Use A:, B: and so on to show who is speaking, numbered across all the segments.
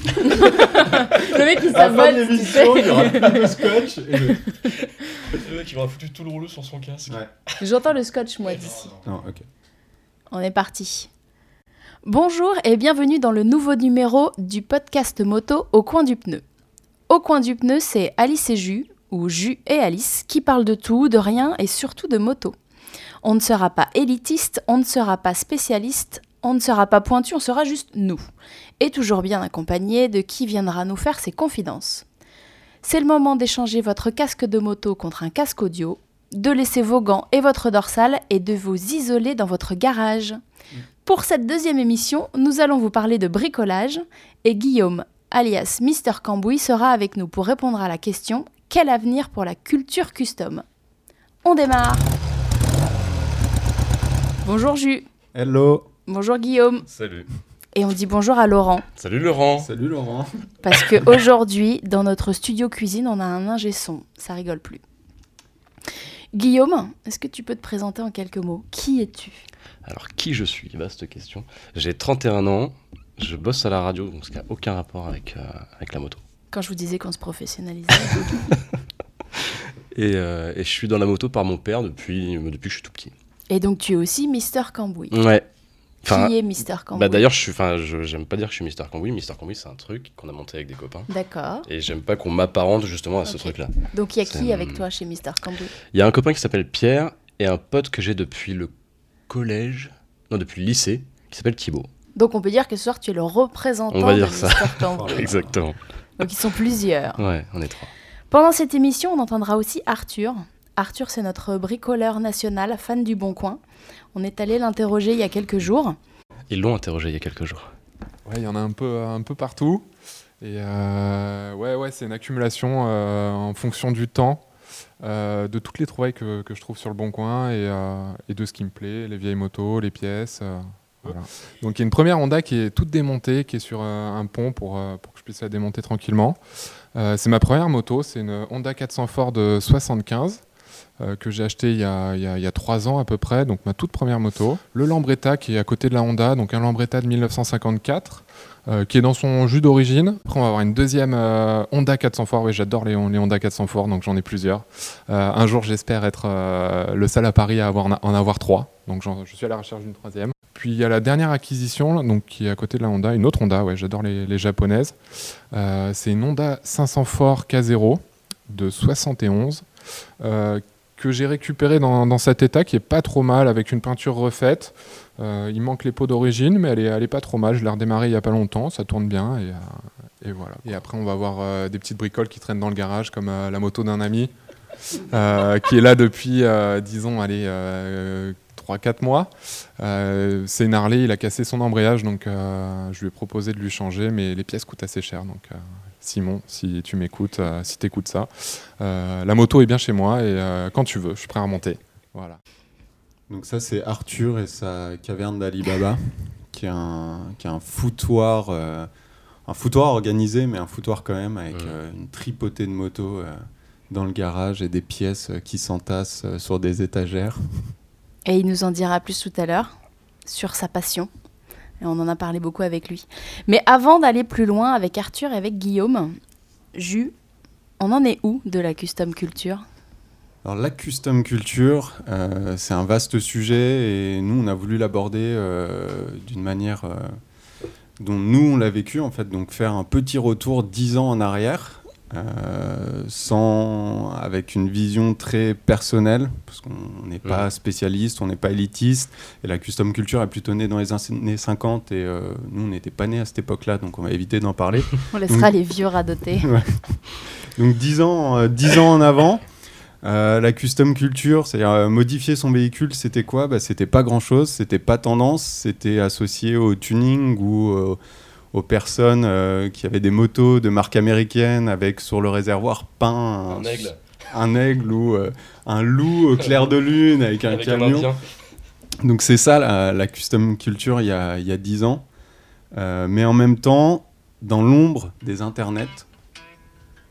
A: le mec il
B: À la fin de
A: s'abonne, tu sais.
B: l'émission, il y aura plus de scotch. Et le...
C: Le mec, il aura foutu tout le rouleau sur son casque.
B: Ouais.
A: J'entends le scotch moi d'ici.
B: Non, ok.
A: On est parti. Bonjour et bienvenue dans le nouveau numéro du podcast moto Au coin du pneu. Au coin du pneu, c'est Alice et Jus, ou Jus et Alice, qui parlent de tout, de rien et surtout de moto. On ne sera pas élitiste, on ne sera pas spécialiste, on ne sera pas pointu, on sera juste nous. Et toujours bien accompagné de qui viendra nous faire ses confidences. C'est le moment d'échanger votre casque de moto contre un casque audio, de laisser vos gants et votre dorsale et de vous isoler dans votre garage. Pour cette deuxième émission, nous allons vous parler de bricolage et Guillaume, alias Mister Cambouis, sera avec nous pour répondre à la question quel avenir pour la culture custom? On démarre Bonjour Jus,
B: Hello.
A: Bonjour Guillaume,
C: Salut.
A: et on dit bonjour à Laurent,
C: Salut Laurent.
B: Salut Laurent.
A: parce qu'aujourd'hui, dans notre studio cuisine, on a un ingé son, ça rigole plus. Guillaume, est-ce que tu peux te présenter en quelques mots Qui es-tu
C: Alors, qui je suis? Vaste question. J'ai 31 ans, je bosse à la radio, donc ce qui n'a aucun rapport avec, euh, avec la moto.
A: Quand je vous disais qu'on se professionnalisait.
C: Et, euh, et je suis dans la moto par mon père depuis, depuis que je suis tout petit.
A: Et donc tu es aussi Mister Cambouis.
C: Ouais. Enfin,
A: Qui est Mister Cambouis
C: bah d'ailleurs, je suis, enfin, j'aime pas dire que je suis Mister Cambouis. Mister Cambouis, c'est un truc qu'on a monté avec des copains.
A: D'accord.
C: Et j'aime pas qu'on m'apparente justement à ce truc-là.
A: Donc il y a qui avec toi chez Mister Cambouis?
C: Il y a un copain qui s'appelle Pierre et un pote que j'ai depuis le collège, non, depuis le lycée, qui s'appelle Thibaut.
A: Donc on peut dire que ce soir tu es le représentant
C: On va
A: de
C: dire ça.
A: Mister Cambouis.
C: Exactement.
A: Donc ils sont plusieurs.
C: Ouais, on est trois.
A: Pendant cette émission, on entendra aussi Arthur. Arthur, c'est notre bricoleur national, fan du Bon Coin. On est allé l'interroger il y a quelques jours.
C: Ils l'ont interrogé il y a quelques jours.
D: Ouais, il y en a un peu, un peu partout. Et euh, ouais, ouais, c'est une accumulation euh, en fonction du temps, euh, de toutes les trouvailles que, que je trouve sur le bon coin et, euh, et de ce qui me plaît, les vieilles motos, les pièces. euh, voilà. Donc il y a une première Honda qui est toute démontée, qui est sur euh, un pont pour, euh, pour que je puisse la démonter tranquillement. Euh, c'est ma première moto, c'est une Honda 400 Ford de 75. Euh, que j'ai acheté il y, a, il, y a, trois ans à peu près, donc ma toute première moto. Le Lambretta qui est à côté de la Honda, donc un Lambretta de 1954, euh, qui est dans son jus d'origine. Après, on va avoir une deuxième euh, Honda 400 Fort. Oui, j'adore les, les Honda 400 Fort, donc j'en ai plusieurs. Un jour, j'espère être le seul à Paris à avoir, en avoir trois. Donc je suis à la recherche d'une troisième. Puis il y a la dernière acquisition, donc qui est à côté de la Honda, une autre Honda. Ouais, j'adore les, les japonaises. C'est une Honda 500 Fort K0 de 71. Que j'ai récupérée dans, cet état qui est pas trop mal avec une peinture refaite. Euh, il manque les pots d'origine, mais elle est, elle est pas trop mal. Je l'ai redémarré il y a pas longtemps, ça tourne bien et, euh, voilà. Et après, on va avoir euh, des petites bricoles qui traînent dans le garage, comme la moto d'un ami qui est là depuis, disons, allez, 3-4 mois. C'est Harley, il a cassé son embrayage, donc je lui ai proposé de lui changer, mais les pièces coûtent assez cher. Donc, Simon, si tu m'écoutes, euh, si tu écoutes ça, euh, la moto est bien chez moi et euh, quand tu veux, je suis prêt à remonter. Voilà.
B: Donc ça, c'est Arthur et sa caverne d'Ali Baba, qui est un, qui est un foutoir, euh, un foutoir organisé, mais un foutoir quand même, avec une tripotée de motos euh, dans le garage et des pièces euh, qui s'entassent euh, sur des étagères.
A: Et il nous en dira plus tout à l'heure sur sa passion. On en a parlé beaucoup avec lui. Mais avant d'aller plus loin avec Arthur et avec Guillaume, Jus, on en est où de la custom culture?
B: Alors la custom culture, euh, c'est un vaste sujet et nous on a voulu l'aborder euh, d'une manière euh, dont nous on l'a vécu en fait, donc faire un petit retour dix ans en arrière, euh, sans avec une vision très personnelle, parce qu'on n'est pas spécialiste, on n'est pas élitiste, et la custom culture est plutôt née dans les années 50 et euh, nous on n'était pas nés à cette époque-là, donc on va éviter d'en parler.
A: On laissera les vieux radoter.
B: Donc 10 ans, euh, 10 ans en avant, euh, la custom culture, c'est-à-dire euh, modifier son véhicule, c'était quoi? Bah, C'était pas grand-chose, c'était pas tendance, c'était associé au tuning ou euh, aux personnes euh, qui avaient des motos de marque américaine avec sur le réservoir peint
C: Un aigle.
B: un aigle ou euh, un loup au clair de lune avec un
C: Avec
B: camion. Donc c'est ça la, la custom culture il y a, il y a 10 ans. Euh, mais en même temps, dans l'ombre des internets,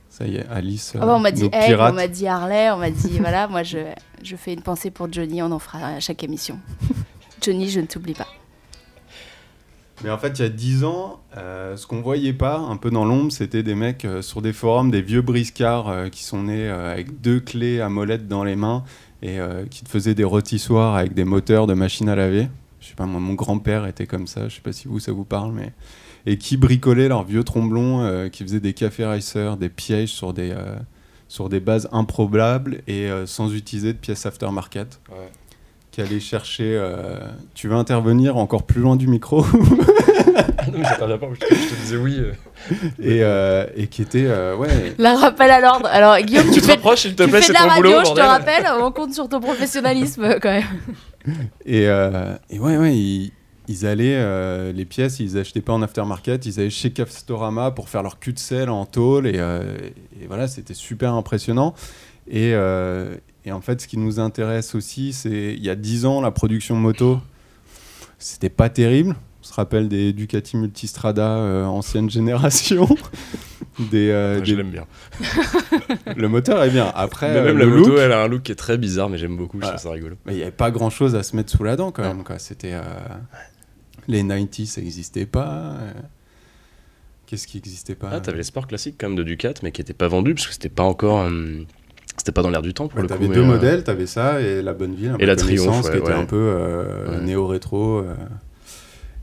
B: ça y est, Alice,
A: Ah bah, on m'a dit
B: pirates.
A: on m'a dit Harley, on m'a dit voilà, moi je, je fais une pensée pour Johnny, on en fera à chaque émission. Johnny, je ne t'oublie pas.
B: Mais en fait, il y a 10 ans, euh, ce qu'on voyait pas, un peu dans l'ombre, c'était des mecs euh, sur des forums, des vieux briscards euh, qui sont nés euh, avec deux clés à molette dans les mains et qui te faisaient des rôtissoirs avec des moteurs de machine à laver. Je sais pas, moi, mon grand-père était comme ça, je sais pas si vous, ça vous parle, mais. Et qui bricolaient leurs vieux tromblons, qui faisaient des cafés racers, des pièges sur des, sur des bases improbables et sans utiliser de pièces aftermarket.
C: Ouais.
B: Qui allaient chercher. euh, Tu veux intervenir encore plus loin du micro
C: Ah non, mais j'interviens pas, je te, je te disais oui. euh.
B: et, euh, et qui était euh, ouais
A: La rappel à l'ordre. Alors, Guillaume, tu,
C: Tu te
A: fais,
C: rapproches, s'il te
A: tu
C: plaît,
A: fais
C: c'est
A: de la
C: ton
A: radio,
C: boulot,
A: je te
C: bordel.
A: rappelle. On compte sur ton professionnalisme quand même.
B: et, euh, et ouais ouais ils, ils allaient euh, les pièces ils achetaient pas en aftermarket ils allaient chez Castorama pour faire leur cul de sel en tôle et, euh, et voilà c'était super impressionnant et, euh, et en fait ce qui nous intéresse aussi c'est il y a 10 ans la production moto c'était pas terrible on se rappelle des Ducati Multistrada euh, ancienne génération des, euh,
C: Ouais, Je
B: des-
C: l'aime bien.
B: le moteur est bien après
C: Mais
B: euh,
C: même la moto,
B: look,
C: elle a un look qui est très bizarre, mais j'aime beaucoup, je
B: Voilà.
C: trouve ça rigolo.
B: Mais il n'y avait pas grand chose à se mettre sous la dent quand même. Quoi. C'était, euh, Les 90 ça n'existait pas. Qu'est-ce qui n'existait pas
C: Ah, t'avais les sports classiques quand même de Ducat, mais qui n'étaient pas vendus parce que c'était pas encore. euh, c'était pas dans l'air du temps pour
B: Ouais,
C: le coup.
B: T'avais deux
C: euh,
B: modèles, t'avais ça et la bonne ville, un
C: Et
B: peu
C: la
B: connaissance,
C: Triumph,
B: qui
C: ouais,
B: était
C: ouais.
B: un peu euh,
C: Ouais.
B: néo-rétro. euh.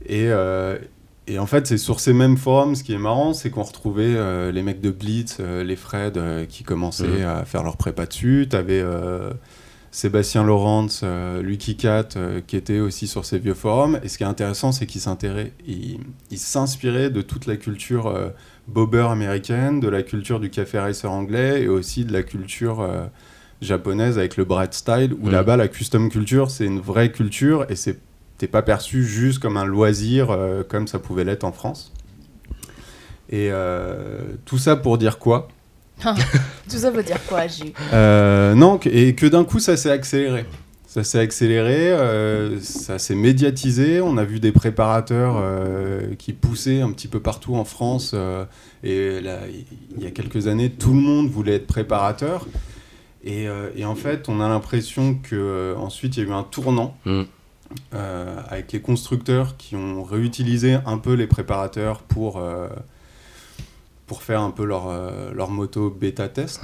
B: Et, et en fait, c'est sur ces mêmes forums, ce qui est marrant, c'est qu'on retrouvait euh, les mecs de Blitz, euh, les Fred, euh, qui commençaient
C: Mhm.
B: à faire leur prépa dessus. T'avais Sébastien Laurence, Lucky Cat, qui était aussi sur ces vieux forums. Et ce qui est intéressant, c'est qu'il s'intérait- il, il s'inspirait de toute la culture bobber américaine, de la culture du café racer anglais et aussi de la culture euh, japonaise avec le Bright Style, où
C: Mhm.
B: là-bas, la custom culture, c'est une vraie culture et c'est t'es pas perçu juste comme un loisir euh, comme ça pouvait l'être en France. Et euh, tout ça pour dire quoi?
A: Tout ça veut dire quoi,
B: Euh, Non, et que d'un coup ça s'est accéléré. Ça s'est accéléré, euh, ça s'est médiatisé. On a vu des préparateurs euh, qui poussaient un petit peu partout en France. euh, et là, il y a quelques années, tout le monde voulait être préparateur. Et, et en fait, on a l'impression que euh, ensuite il y a eu un tournant
C: Mm.
B: avec les constructeurs qui ont réutilisé un peu les préparateurs pour pour faire un peu leur, euh, leur moto bêta test,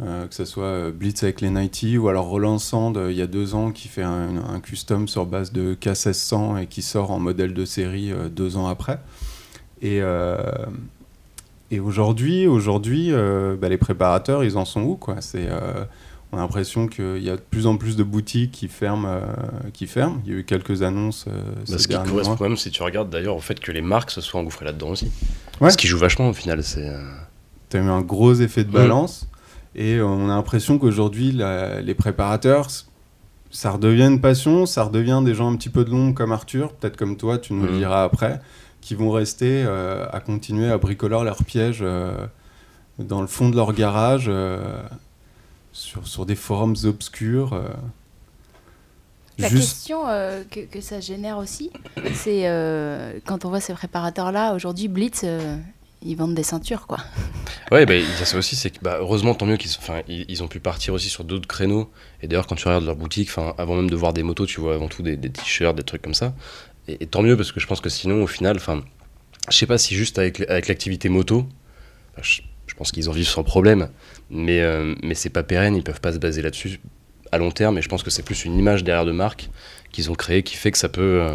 B: Euh, que ce soit euh, Blitz avec les 90 ou alors Roland Sand il y a deux ans qui fait un, un custom sur base de K1600 et qui sort en modèle de série deux ans après. Et, et aujourd'hui, aujourd'hui euh, bah, les préparateurs, ils en sont où quoi? C'est euh, on a l'impression qu'il y a de plus en plus de boutiques qui ferment, euh, qui ferment. Il y a eu quelques annonces
C: Bah,
B: ces
C: ce qui
B: mois.
C: même si tu regardes d'ailleurs au fait que les marques se soient engouffrées là-dedans aussi.
B: Ouais.
C: Ce qui joue vachement au final, c'est. euh,
B: Tu as eu un gros effet de
C: Mm.
B: balance. Et on a l'impression qu'aujourd'hui, les préparateurs, ça redevient une passion, ça redevient des gens un petit peu de l'ombre comme Arthur, peut-être comme toi, tu nous le
C: Mm.
B: diras après, qui vont rester euh, à continuer à bricoler leurs pièges euh, dans le fond de leur garage, euh, sur, sur des forums obscurs.
A: La
B: Juste-
A: question euh, que, que ça génère aussi, c'est euh, quand on voit ces préparateurs-là, aujourd'hui, Blitz, euh, ils vendent des ceintures, quoi.
C: Ouais, bah, il y a ça aussi, c'est que bah, heureusement, tant mieux qu'ils enfin, ils, ils ont pu partir aussi sur d'autres créneaux. Et d'ailleurs, quand tu regardes leur boutique, avant même de voir des motos, tu vois avant tout des, des t-shirts, des trucs comme ça. Et, et tant mieux, parce que je pense que sinon, au final, enfin, je sais pas si juste avec, avec l'activité moto, je, je pense qu'ils en vivent sans problème, mais, euh, mais c'est pas pérenne, ils peuvent pas se baser là-dessus à long terme. Et je pense que c'est plus une image derrière de marque qu'ils ont créée qui fait que ça peut.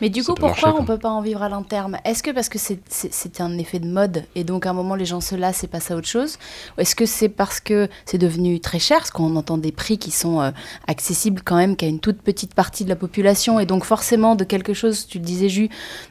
A: Mais du coup, pourquoi on peut pas en vivre à long terme Est-ce que parce que c'est un effet de mode et donc à un moment les gens se lassent et passent à autre chose? Ou est-ce que c'est parce que c'est devenu très cher? Parce qu'on entend des prix qui sont euh, accessibles quand même qu'à une toute petite partie de la population et donc forcément de quelque chose, tu le disais Jus,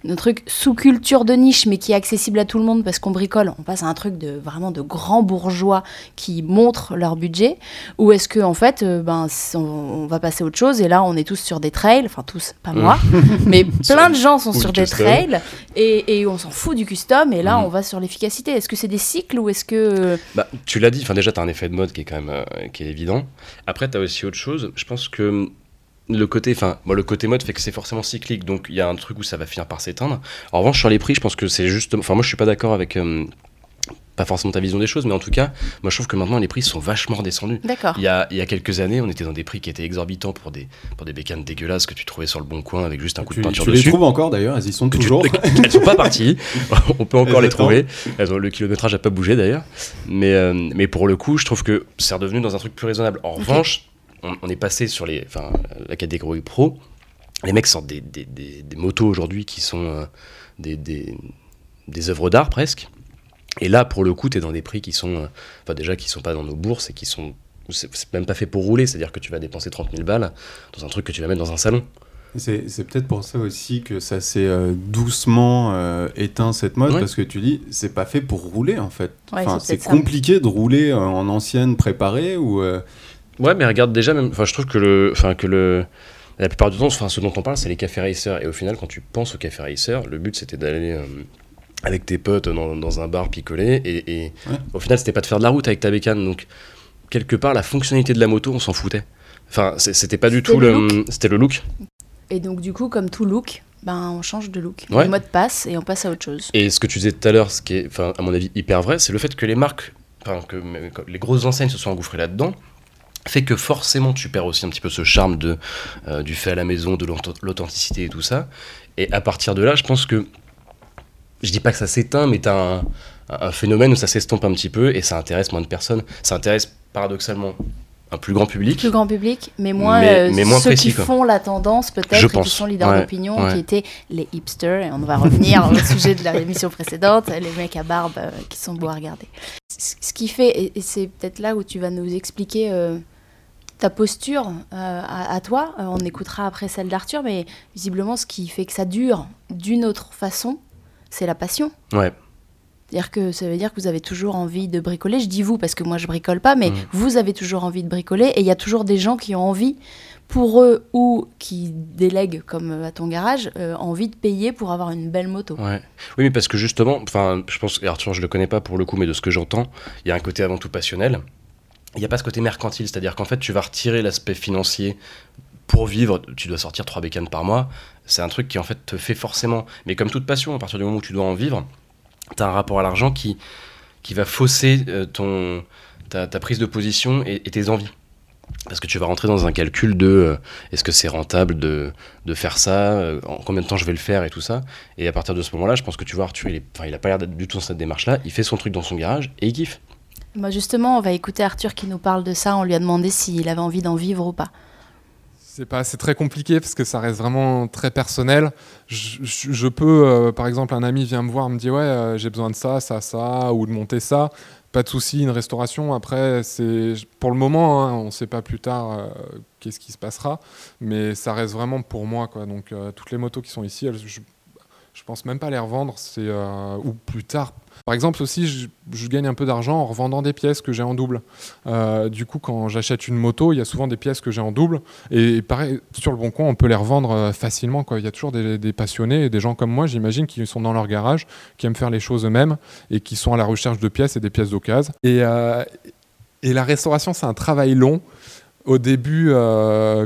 A: un truc sous-culture de niche mais qui est accessible à tout le monde parce qu'on bricole, on passe à un truc de vraiment de grands bourgeois qui montrent leur budget. Ou est-ce que en fait, euh, ben, on va passer à autre chose et là on est tous sur des trails, enfin tous, pas moi, mais plein de gens sont sur des
C: custom.
A: trails et, et on s'en fout du custom et là
C: Mhm.
A: on va sur l'efficacité. Est-ce que c'est des cycles ou est-ce que
C: Bah, tu l'as dit, enfin déjà tu as un effet de mode qui est quand même euh, qui est évident. Après tu as aussi autre chose, je pense que le côté enfin moi le côté mode fait que c'est forcément cyclique donc il y a un truc où ça va finir par s'éteindre. En revanche sur les prix, je pense que c'est juste enfin moi je suis pas d'accord avec euh, pas forcément ta vision des choses, mais en tout cas, moi je trouve que maintenant les prix sont vachement redescendus.
A: D'accord.
C: Il y, a, il y a quelques années, on était dans des prix qui étaient exorbitants pour des, pour des bécanes dégueulasses que tu trouvais sur le bon coin avec juste un coup
B: Tu,
C: de peinture
B: tu les
C: dessus.
B: trouves encore d'ailleurs, elles y sont
C: Que tu-
B: toujours.
C: Elles sont pas parties. On peut encore
B: Elles
C: les
B: attendent.
C: trouver. Elles ont- le kilométrage a pas bougé d'ailleurs. Mais, euh, mais pour le coup, je trouve que c'est redevenu dans un truc plus raisonnable. En revanche, on, on est passé sur les, enfin, la catégorie pro. Les mecs sortent des, des, des- des motos aujourd'hui qui sont euh, des, des, des œuvres d'art presque. Et là, pour le coup, tu es dans des prix qui sont, euh, enfin déjà, qui sont pas dans nos bourses et qui sont, c'est même pas fait pour rouler. C'est-à-dire que tu vas dépenser 30 000 balles dans un truc que tu vas mettre dans un salon.
B: C'est peut-être pour ça aussi que ça s'est euh, doucement euh, éteint cette mode,
C: Ouais.
B: parce que tu dis, c'est pas fait pour rouler en fait.
A: Ouais,
B: Enfin,
A: c'est ça.
B: compliqué de rouler euh, en ancienne préparée ou. euh,
C: Ouais, mais regarde déjà, même, enfin, je trouve que le, enfin, que le, la plupart du temps, enfin, ce dont on parle, c'est les cafés racers. Et au final, quand tu penses aux cafés racers, le but c'était d'aller euh, avec tes potes dans, dans un bar picolé. Et, et
B: Ouais.
C: au final, c'était pas de faire de la route avec ta bécane. Donc, quelque part, la fonctionnalité de la moto, on s'en foutait. Enfin, c'était pas du tout
A: le
C: c'était le look.
A: Et donc, du coup, comme tout look, ben, on change de look.
C: Ouais.
A: Le mode passe et on passe à autre chose.
C: Et ce que tu disais tout à l'heure, ce qui est, enfin, à mon avis, hyper vrai, c'est le fait que les marques, enfin, que les grosses enseignes se sont engouffrées là-dedans, fait que forcément tu perds aussi un petit peu ce charme de, euh, du fait à la maison, de l'auth- l'authenticité et tout ça. Et à partir de là, je pense que, je dis pas que ça s'éteint, mais t'as un, un phénomène où ça s'estompe un petit peu et ça intéresse moins de personnes. Ça intéresse paradoxalement un plus grand public.
A: Plus grand public, mais moins,
C: Mais-
A: euh,
C: mais moins
A: ceux
C: précis,
A: qui
C: quoi.
A: font la tendance peut-être qui sont leaders
C: Ouais,
A: d'opinion,
C: ouais.
A: qui étaient les hipsters. Et on va revenir au sujet de la émission précédente, les mecs à barbe euh, qui sont beaux à regarder. C- Ce qui fait, et et c'est peut-être là où tu vas nous expliquer euh, ta posture euh, à, à toi. On écoutera après celle d'Arthur, mais visiblement, ce qui fait que ça dure d'une autre façon, c'est la passion.
C: Ouais.
A: C'est-à-dire que ça veut dire que vous avez toujours envie de bricoler. Je dis vous parce que moi je bricole pas, mais
C: Mhm.
A: vous avez toujours envie de bricoler et il y a toujours des gens qui ont envie, pour eux ou qui délèguent comme à ton garage, euh, envie de payer pour avoir une belle moto.
C: Ouais. Oui, mais parce que justement, enfin, je pense, Arthur, je le connais pas pour le coup, mais de ce que j'entends, il y a un côté avant tout passionnel. Il n'y a pas ce côté mercantile, c'est-à-dire qu'en fait, tu vas retirer l'aspect financier pour vivre. Tu dois sortir trois bécanes par mois. C'est un truc qui en fait te fait forcément. Mais comme toute passion, à partir du moment où tu dois en vivre, tu as un rapport à l'argent qui, qui va fausser euh, ton, ta, prise de position et, tes envies. Parce que tu vas rentrer dans un calcul de euh, est-ce que c'est rentable de, de faire ça, euh, en combien de temps je vais le faire et tout ça. Et à partir de ce moment-là, je pense que tu vois, Arthur, il, est, il a pas l'air d'être du tout dans cette démarche-là. Il fait son truc dans son garage et il kiffe.
A: Moi justement, on va écouter Arthur qui nous parle de ça. On lui a demandé s'il avait envie d'en vivre ou pas.
D: C'est pas, très compliqué parce que ça reste vraiment très personnel. Je, peux, euh, par exemple, un ami vient me voir, me dit ouais, euh, j'ai besoin de ça, ça, ça, ou de monter ça. Pas de souci, une restauration. Après, c'est pour le moment, hein, on ne sait pas plus tard euh, qu'est-ce qui se passera, mais ça reste vraiment pour moi, quoi. Donc toutes les motos qui sont ici, je, je pense même pas les revendre, c'est ou plus tard. Par exemple aussi, je, gagne un peu d'argent en revendant des pièces que j'ai en double. Euh, du coup, quand j'achète une moto, il y a souvent des pièces que j'ai en double. Et pareil, sur le bon coin, on peut les revendre euh, facilement. Il y a toujours des, passionnés et des gens comme moi, j'imagine, qui sont dans leur garage, qui aiment faire les choses eux-mêmes et qui sont à la recherche de pièces et des pièces d'occasion. Et, euh, la restauration, c'est un travail long. Au début,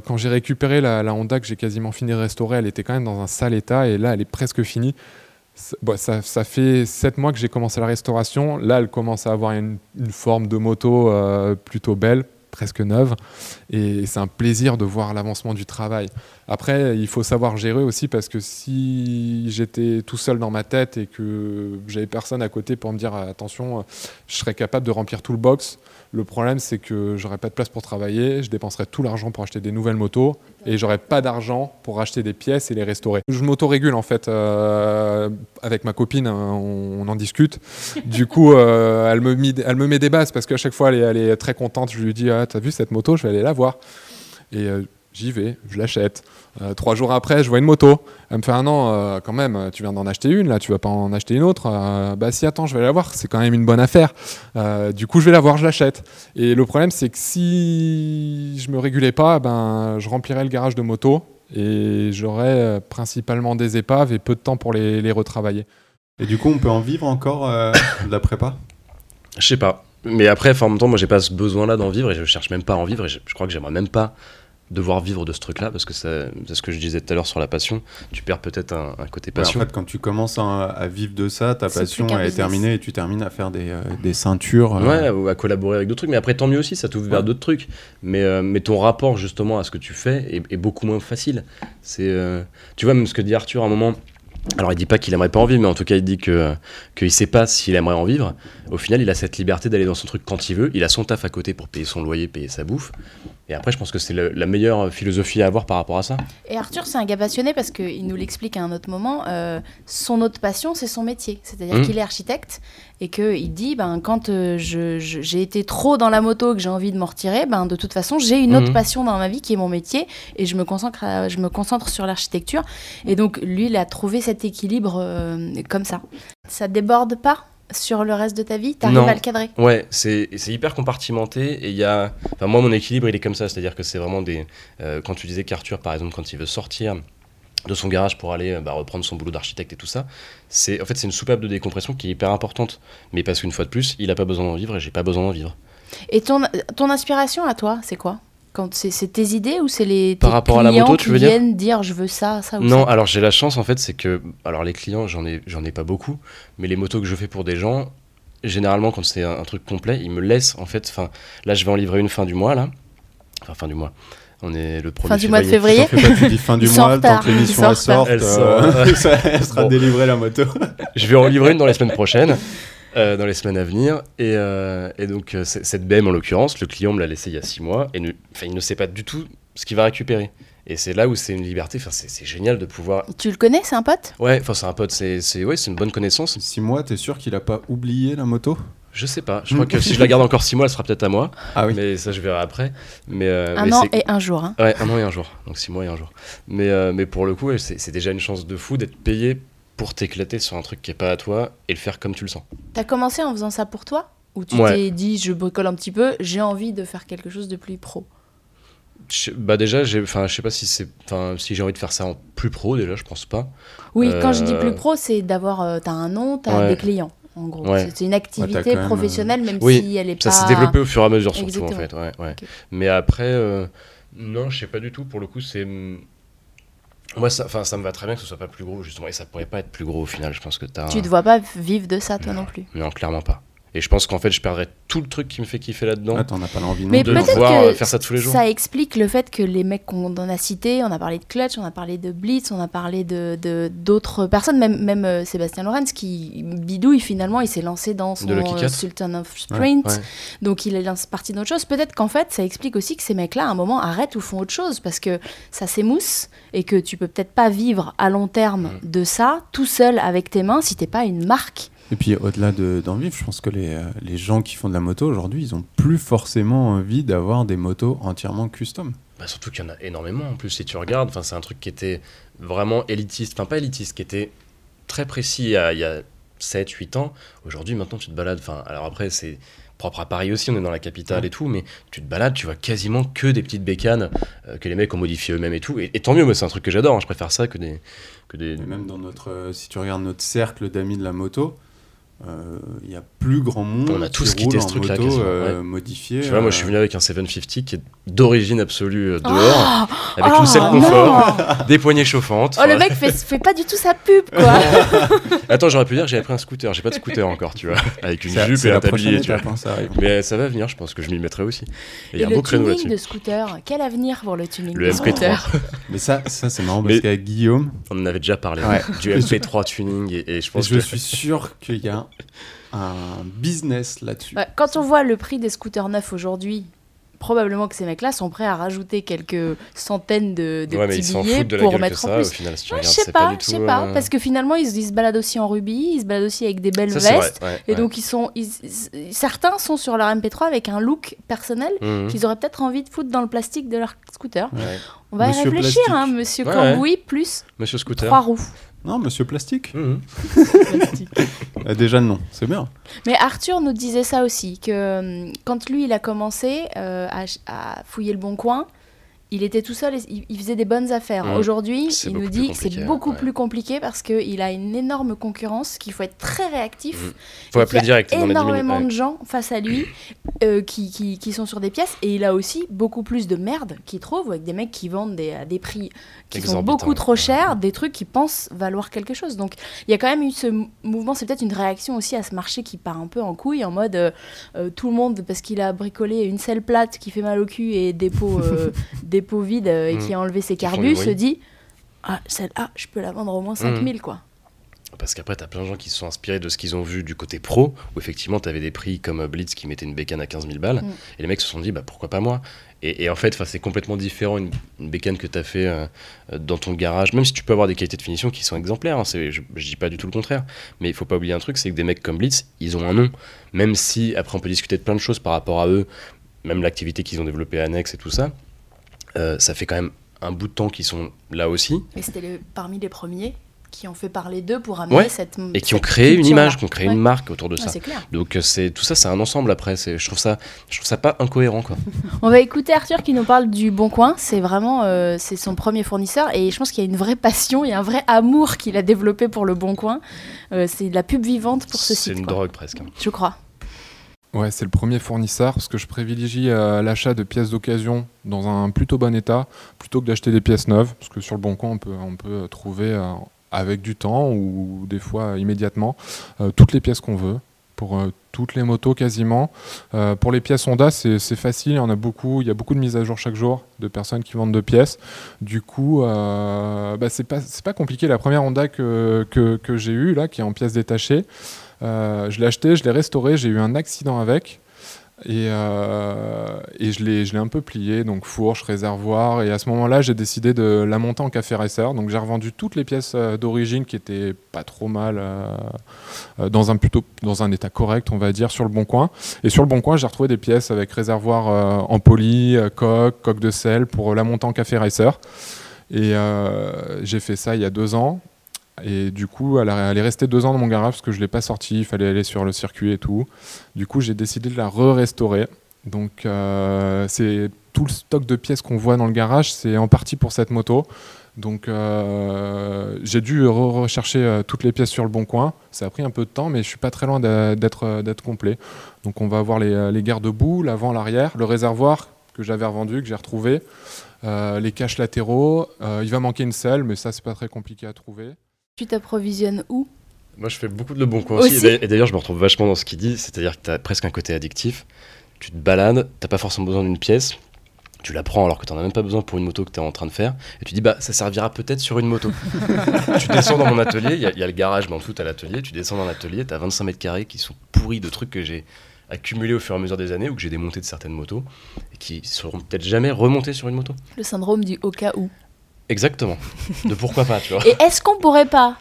D: quand j'ai récupéré la Honda que j'ai quasiment fini de restaurer, elle était quand même dans un sale état et là, elle est presque finie. Bon, ça, fait sept mois que j'ai commencé la restauration. Là, elle commence à avoir une, forme de moto euh, plutôt belle, presque neuve. Et c'est un plaisir de voir l'avancement du travail. Après, il faut savoir gérer aussi parce que si j'étais tout seul dans ma tête et que j'avais personne à côté pour me dire attention, euh, je serais capable de remplir tout le box. Le problème, c'est que j'aurais pas de place pour travailler, je dépenserais tout l'argent pour acheter des nouvelles motos et j'aurais pas d'argent pour acheter des pièces et les restaurer. Je m'autorégule en fait euh, avec ma copine, hein, on, en discute. Du coup, euh, elle, me met des bases parce qu'à chaque fois, elle est, elle est très contente. Je lui dis ah, T'as vu cette moto? Je vais aller la voir. Et euh, j'y vais, je l'achète. Euh, trois jours après, je vois une moto. Elle me fait un an, euh, quand même, tu viens d'en acheter une, là, tu vas pas en acheter une autre. Euh, bah si, attends, je vais la voir, c'est quand même une bonne affaire. Euh, du coup, je vais la voir, je l'achète. Et le problème, c'est que si je me régulais pas, ben, je remplirais le garage de moto et j'aurais euh, principalement des épaves et peu de temps pour les, les retravailler.
B: Et du coup, on peut en vivre encore euh, de la prépa?
C: Je sais pas. Mais après, enfin, en même temps, moi, j'ai pas ce besoin-là d'en vivre et je cherche même pas à en vivre et je, je crois que j'aimerais même pas devoir vivre de ce truc-là, parce que c'est ce que je disais tout à l'heure sur la passion. Tu perds peut-être un, un côté
B: Ouais, en
C: passion.
B: fait, quand tu commences à, à vivre de ça, ta passion est
A: business.
B: terminée et tu termines à faire des, euh, des ceintures. euh,
C: Ouais, ou à collaborer avec d'autres trucs. Mais après, tant mieux aussi, ça t'ouvre vers
B: Ouais.
C: d'autres trucs. Mais, euh, mais ton rapport justement à ce que tu fais est, est beaucoup moins facile. C'est, euh, tu vois, même ce que dit Arthur à un moment. Alors, il dit pas qu'il aimerait pas en vivre, mais en tout cas, il dit que qu'il sait pas s'il aimerait en vivre. Au final, il a cette liberté d'aller dans son truc quand il veut. Il a son taf à côté pour payer son loyer, payer sa bouffe. Et après, je pense que c'est la meilleure philosophie à avoir par rapport à ça.
A: Et Arthur, c'est un gars passionné parce qu'il nous l'explique à un autre moment. euh, son autre passion, c'est son métier. C'est-à-dire
C: Mhm.
A: qu'il est architecte et qu'il dit ben, quand euh, je- je- j'ai été trop dans la moto, que j'ai envie de m'en retirer, ben, de toute façon, j'ai une autre
C: Mhm.
A: passion dans ma vie qui est mon métier et je me concentre, à- je me concentre sur l'architecture. Et donc, lui, il a trouvé cet équilibre euh, comme ça. Ça déborde pas sur le reste de ta vie? T'arrives à le cadrer?
C: Ouais, c'est c'est hyper compartimenté et il y a... Enfin, moi, mon équilibre, il est comme ça, c'est-à-dire que c'est vraiment des... euh, quand tu disais qu'Arthur, par exemple, quand il veut sortir de son garage pour aller bah, reprendre son boulot d'architecte et tout ça, c'est en fait c'est une soupape de décompression qui est hyper importante. Mais parce qu'une fois de plus, il a pas besoin d'en vivre et j'ai pas besoin d'en vivre.
A: Et ton, ton inspiration à toi, c'est quoi? Quand c'est tes idées ou c'est les
C: Par
A: tes
C: rapport à la
A: clients
C: moto, tu
A: qui
C: veux dire
A: viennent dire je veux ça, ça ou
C: Non,
A: ça
C: alors j'ai la chance en fait, c'est que alors les clients, j'en ai j'en ai pas beaucoup, mais les motos que je fais pour des gens, généralement quand c'est un, un truc complet, ils me laissent en fait. Enfin, là, je vais en livrer une fin du mois là. Enfin, fin du mois. On est le 1er
A: Fin du mois de février.
B: pas, tu dis fin du mois, tant que l'émission elle euh,
C: Elle
B: ça- elle sera
C: Bon.
B: délivrée la moto.
C: Je vais en livrer une dans les semaines prochaines, euh, dans les semaines à venir. Et, euh, et donc, euh, cette BM en l'occurrence, le client me l'a laissé il y a six mois et ne, il ne sait pas du tout ce qu'il va récupérer. Et c'est là où c'est une liberté, enfin, c'est génial de pouvoir.
A: Tu le connais, c'est un pote?
C: Ouais, enfin, c'est un pote, c'est c'est- ouais, c'est une bonne connaissance.
B: Six mois, t'es sûr qu'il a pas oublié la moto?
C: Je sais pas, je crois que si je la garde encore six mois, elle sera peut-être à moi.
B: Ah oui.
C: Mais ça, je verrai après. Mais, euh,
A: Un
C: mais
A: an et un jour. hein.
C: Ouais, un an et un jour. Donc six mois et un jour. Mais, euh, mais pour le coup, c'est déjà une chance de fou d'être payé pour t'éclater sur un truc qui est pas à toi et le faire comme tu le sens.
A: T'as commencé en faisant ça pour toi Ou tu
C: Ouais.
A: t'es dit je bricole un petit peu, j'ai envie de faire quelque chose de plus pro?
C: Je- bah déjà, je sais pas si c'est, enfin, si j'ai envie de faire ça en plus pro déjà, je pense pas.
A: Oui, quand je dis
C: Euh,
A: plus pro, c'est d'avoir. euh, t'as un nom, t'as
C: Ouais.
A: des clients. En gros,
C: Ouais.
A: C'est- une activité
B: même,
A: professionnelle, même
C: Oui,
A: si elle est
C: Ça
A: pas.
C: s'est développé au fur et à mesure surtout en fait. Ouais, ouais.
A: Ok.
C: Mais après, euh, non, je sais pas du tout. Pour le coup, c'est moi, ça, ça me va très bien que ce soit pas plus gros justement, et ça pourrait pas être plus gros au final. Je pense que t'as.
A: Tu te vois pas vivre de ça, toi non plus?
C: Non, clairement pas. Et je pense qu'en fait, je perdrais tout le truc qui me fait kiffer là-dedans.
B: Ah, t'en as pas l'envie non
A: Mais
C: de devoir
A: que
C: faire ça tous les jours.
A: Ça explique le fait que les mecs qu'on en a cités, on a parlé de Clutch, on a parlé de Blitz, on a parlé de de- d'autres personnes, même, même euh, Sébastien Lorenz qui bidouille finalement, il s'est lancé dans son euh, Sultan of Sprint,
C: Ouais.
A: donc il est partie d'autre chose. Peut-être qu'en fait, ça explique aussi que ces mecs-là, à un moment, arrêtent ou font autre chose parce que ça s'émousse et que tu peux peut-être pas vivre à long terme
C: Mm.
A: de ça tout seul avec tes mains si t'es pas une marque.
B: Et puis au-delà de- d'en vivre, je pense que les, euh, les gens qui font de la moto aujourd'hui, ils ont plus forcément envie d'avoir des motos entièrement custom.
C: Bah, surtout qu'il y en a énormément en plus si tu regardes. C'est un truc qui était vraiment élitiste. Enfin, pas élitiste, qui était très précis il y a, il y a 7-8 ans. Aujourd'hui, maintenant, tu te balades. Enfin, alors après, c'est propre à Paris aussi, on est dans la capitale
B: Ouais.
C: et tout, mais tu te balades, tu vois quasiment que des petites bécanes euh, que les mecs ont modifiées eux-mêmes et tout. Et, et tant mieux, moi, c'est un truc que j'adore. hein. Je préfère ça que des. Que des...
B: Et même dans notre, euh, si tu regardes notre cercle d'amis de la moto, il y a plus grand monde
C: On a
B: qui
C: tous quitté ce truc-là,
B: euh,
C: ouais.
B: modifiée.
C: Tu vois, moi, je suis
B: euh,
C: venu avec un 750 qui est d'origine absolue euh, dehors,
A: Oh,
C: avec
A: oh,
C: une selle
A: non
C: confort, des poignées chauffantes.
A: Oh, le mec fait, fait pas du tout sa pub, quoi.
C: Attends, j'aurais pu dire que j'avais pris un scooter. J'ai pas de scooter encore, tu vois, avec une
B: c'est-
C: jupe
B: c'est
C: et un tablier, tu vois.
B: étape, hein, ça.
C: Mais ça va venir, je pense que je m'y mettrai aussi. Et il y
A: Et
C: a un
A: le
C: beau créneau
A: tuning de scooter, quel avenir pour le tuning
C: Le
A: de
C: MP3.
A: scooter
B: Mais ça, ça c'est marrant parce
C: Mais-
B: qu'avec Guillaume,
C: On en avait déjà parlé
B: Ouais.
C: du MP3 tuning et, et je pense
B: je
C: que
B: suis sûr qu'il y a un business là-dessus.
A: Bah, Quand on voit le prix des scooters neufs aujourd'hui, probablement que ces mecs-là sont prêts à rajouter quelques centaines de, de
C: ouais, mais ils
A: petits
C: s'en
A: billets
C: foutent de la
A: pour mettre en
C: ça. Au
A: plus.
C: final, si tu
A: Ouais, je sais
C: pas,
A: pas,
C: du
A: je sais pas,
C: euh,
A: parce que finalement ils, ils se baladent aussi en rubis, ils se baladent aussi avec des belles
C: ça, c'est vrai,
A: vestes,
C: ouais,
A: et
C: ouais.
A: donc ils sont, ils- ils- certains sont sur leur MP3 avec un look personnel
C: Mhm.
A: qu'ils auraient peut-être envie de foutre dans le plastique de leur scooter.
C: Ouais.
A: On va y réfléchir, hein, Monsieur
C: Ouais,
A: Cambouis plus
C: Monsieur Scooter.
A: trois roues.
B: Non, Monsieur Plastique
C: Mhm.
B: Euh, Déjà non, c'est bien.
A: Mais Arthur nous disait ça aussi, que hum, quand lui il a commencé euh, à fouiller le bon coin, il était tout seul et il, il faisait des bonnes affaires.
C: Mm.
A: Aujourd'hui, il nous dit que c'est beaucoup
C: ouais.
A: plus compliqué parce qu'il a une énorme concurrence, qu'il faut être très réactif.
C: Mm. Faut appeler
A: qu'il y a
C: direct dans les 10 minutes,
A: énormément de gens face à lui euh, qui, qui, qui sont sur des pièces et il a aussi beaucoup plus de merde qu'il trouve avec des mecs qui vendent des, à des prix qui sont beaucoup trop
C: Ouais.
A: chers, des trucs qui pensent valoir quelque chose. Donc il y a quand même eu ce mouvement, c'est peut-être une réaction aussi à ce marché qui part un peu en couille en mode euh, euh, tout le monde parce qu'il a bricolé une selle plate qui fait mal au cul et des pots, des pots vides euh, et
C: Mm.
A: qui a enlevé ses carbus se dit ah celle-là je peux la vendre au moins 5000 quoi.
C: Parce qu'après, t'as plein de gens qui se sont inspirés de ce qu'ils ont vu du côté pro, où effectivement, t'avais des prix comme euh, Blitz qui mettait une bécane à 15 000 balles,
A: Mm.
C: et les mecs se sont dit, bah pourquoi pas moi? Et, et en fait, c'est complètement différent une, une bécane que t'as fait euh, dans ton garage, même si tu peux avoir des qualités de finition qui sont exemplaires, hein, je dis pas du tout le contraire, mais il faut pas oublier un truc, c'est que des mecs comme Blitz, ils ont un nom, même si après on peut discuter de plein de choses par rapport à eux, même l'activité qu'ils ont développée annexe et tout ça, euh, ça fait quand même un bout de temps qu'ils sont là aussi,
A: Et c'était le- parmi les premiers qui ont fait parler d'eux pour amener
C: Ouais.
A: cette
C: et qui ont créé une image, qui ont créé
A: Ouais.
C: une marque autour de
A: Ouais,
C: ça.
A: c'est clair.
C: Donc euh, c'est tout ça, c'est un ensemble après. C'est, je trouve ça, je trouve ça pas incohérent quoi.
A: On va écouter Arthur qui nous parle du Bon Coin. C'est vraiment euh, c'est son premier fournisseur et je pense qu'il y a une vraie passion, il y a un vrai amour qu'il a développé pour le Bon Coin. Euh, c'est de la pub vivante pour ce
C: c'est
A: site.
C: une
A: quoi.
C: drogue presque. hein.
A: Je crois.
D: Ouais, c'est le premier fournisseur parce que je privilégie euh, l'achat de pièces d'occasion dans un plutôt bon état plutôt que d'acheter des pièces neuves parce que sur le bon coin on peut, on peut trouver euh, avec du temps ou des fois immédiatement euh, toutes les pièces qu'on veut pour toutes les motos quasiment. Pour les pièces Honda c'est facile, il y a beaucoup, il y a beaucoup de mises à jour chaque jour de personnes qui vendent de pièces. Du coup, bah, c'est pas, pas compliqué. La première Honda que, que, que j'ai eue là qui est en pièces détachées, je l'ai acheté, je l'ai restauré, j'ai eu un accident avec. Et, euh, je l'ai un peu plié, donc fourche, réservoir. Et à ce moment-là, j'ai décidé de la monter en café racer. Donc j'ai revendu toutes les pièces euh, d'origine qui étaient pas trop mal, euh, euh, dans, un plutôt, dans un état correct, on va dire, sur le bon coin. Et sur le bon coin, j'ai retrouvé des pièces avec réservoir euh, en euh, coque, coque de sel pour la monter en café racer. Et euh, j'ai fait ça il y a deux ans. Et du coup, elle, est restée deux ans dans mon garage parce que je ne l'ai pas sortie, il fallait aller sur le circuit et tout. Du coup, j'ai décidé de la re-restaurer. Donc, euh, c'est tout le stock de pièces qu'on voit dans le garage, c'est en partie pour cette moto. Donc, euh, j'ai dû re- rechercher euh, toutes les pièces sur le bon coin. Ça a pris un peu de temps, mais je suis pas très loin d'être complet. Donc, on va avoir les, les garde-boue, l'avant, l'arrière, le réservoir que j'avais revendu, que j'ai retrouvé, les caches latéraux. Il va manquer une selle, mais ça, c'est pas très compliqué à trouver.
A: Tu t'approvisionnes où?
C: Moi, je fais beaucoup de le bon coin aussi.
A: Aussi?
C: Et d'a- Et d'ailleurs, je me retrouve vachement dans ce qu'il dit, c'est-à-dire que tu as presque un côté addictif. Tu te balades, t'as pas forcément besoin d'une pièce. Tu la prends alors que t'en as même pas besoin pour une moto que tu es en train de faire. Et tu dis, bah, ça servira peut-être sur une moto. tu descends dans mon atelier, il y, a- il y a le garage, mais en dessous, t'as l'atelier. Tu descends dans l'atelier, t'as 25 mètres carrés qui sont pourris de trucs que j'ai accumulés au fur et à mesure des années ou que j'ai démonté de certaines motos et qui seront peut-être jamais remontés sur une moto.
A: Le syndrome du au cas où.
C: Exactement. De pourquoi pas, tu vois.
A: Et est-ce qu'on pourrait pas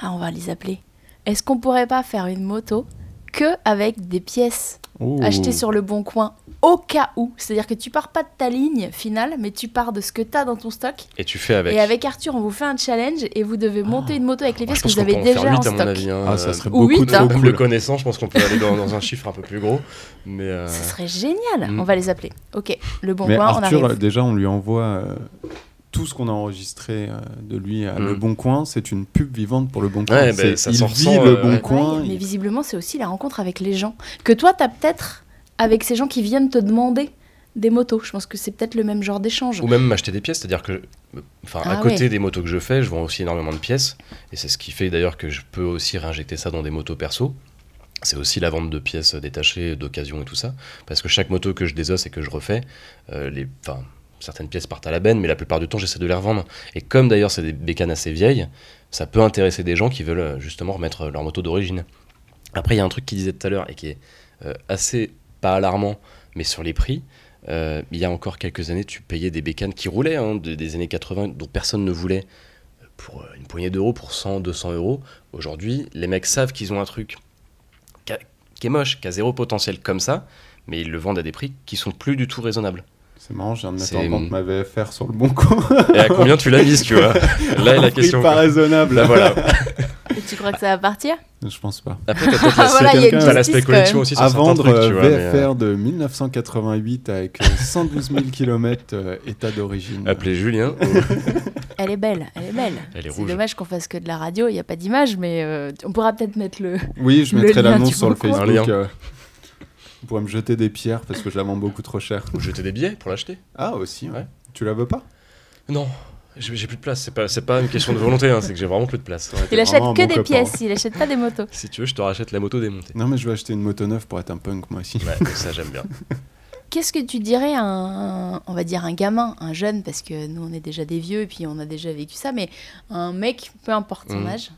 A: Ah, on va les appeler. Est-ce qu'on pourrait pas faire une moto que avec des pièces
B: Ouh.
A: achetées sur le bon coin au cas où? C'est-à-dire que tu pars pas de ta ligne finale, mais tu pars de ce que tu as dans ton stock.
C: Et tu fais avec.
A: Et avec Arthur, on vous fait un challenge et vous devez monter une moto avec les
C: Moi,
A: pièces que vous avez
C: en
A: déjà en
C: 8 à mon
A: stock.
C: avis. hein,
B: Ah, ça serait
A: Ou
B: beaucoup
A: huit, hein.
B: trop
C: Même le connaissant, je pense qu'on peut aller dans, dans un chiffre un peu plus gros. Mais euh,
A: Ce serait génial.
C: Mm.
A: On va les appeler. Ok, le bon
B: Mais
A: coin, on
B: Arthur,
A: arrive.
B: déjà, on lui envoie euh, tout ce qu'on a enregistré euh, de lui à
C: Mm.
B: Le Bon Coin. C'est une pub vivante pour Le Bon Coin.
C: Ouais, ben, ça
B: il vit Le
C: euh,
B: Bon
C: ouais.
B: Coin.
A: Ouais, mais
B: il-
A: visiblement, c'est aussi la rencontre avec les gens. Que toi, tu as peut-être avec ces gens qui viennent te demander des motos. Je pense que c'est peut-être le même genre d'échange.
C: Ou même m'acheter des pièces, c'est-à-dire que, enfin, à
A: Ah
C: côté
A: ouais.
C: des motos que je fais, je vends aussi énormément de pièces, et c'est ce qui fait d'ailleurs que je peux aussi réinjecter ça dans des motos perso. C'est aussi la vente de pièces détachées, d'occasion et tout ça, parce que chaque moto que je désosse et que je refais, euh, les, enfin, certaines pièces partent à la benne, mais la plupart du temps j'essaie de les revendre. Et comme d'ailleurs c'est des bécanes assez vieilles, ça peut intéresser des gens qui veulent euh, justement remettre leur moto d'origine. Après, il y a un truc qu'il disait tout à l'heure et qui est euh, assez pas alarmant, mais sur les prix. euh, il y a encore quelques années, tu payais des bécanes qui roulaient hein, de- des années 80, dont personne ne voulait, pour euh, une poignée d'euros, pour 100, 200 euros. Aujourd'hui, les mecs savent qu'ils ont un truc qui est moche, qui a zéro potentiel comme ça, mais ils le vendent à des prix qui sont plus du tout raisonnables.
B: C'est marrant, je viens de mettre
C: C'est-
B: en ma VFR sur Le Bon Coin.
C: Et à combien tu la vises, tu vois Là est la
B: Un
C: question.
B: pas
C: quoi.
B: raisonnable.
C: Là, voilà.
A: Et tu crois que ça va partir
B: Je pense pas.
C: Après, t'as peut-être l'aspect-
A: Voilà, il y a une
C: t'as l'aspect collection aussi sur
B: À vendre
C: trucs, tu
B: euh,
C: vois. mais, euh,
B: VFR de 1988 avec euh, 112 000 km état d'origine.
C: Appelez Julien.
A: Elle est belle, elle est belle.
C: Elle est
A: C'est
C: rouge.
A: dommage qu'on fasse que de la radio, il n'y a pas d'image, mais euh, on pourra peut-être mettre le.
B: Oui, je
A: Le
B: mettrai l'annonce sur le.
C: Un
B: Facebook. Vous pourrez me jeter des pierres parce que je la vends beaucoup trop cher.
C: Ou jeter des billets pour l'acheter.
B: Ah, aussi, ouais.
C: Ouais.
B: Tu la veux pas?
C: Non, j'ai plus de place. C'est pas, c'est pas une question de volonté, hein, c'est que j'ai vraiment plus de place.
A: Il achète que
B: bon
A: des
B: copain.
A: pièces, il achète pas des motos.
C: Si tu veux, je te rachète la moto démontée.
B: Non, mais je vais acheter une moto neuve pour être un punk, moi aussi.
C: Ouais, ça j'aime bien.
A: Qu'est-ce que tu dirais à un, on va dire un gamin, un jeune, parce que nous on est déjà des vieux et puis on a déjà vécu ça, mais un mec, peu importe son
C: Mhm.
A: âge,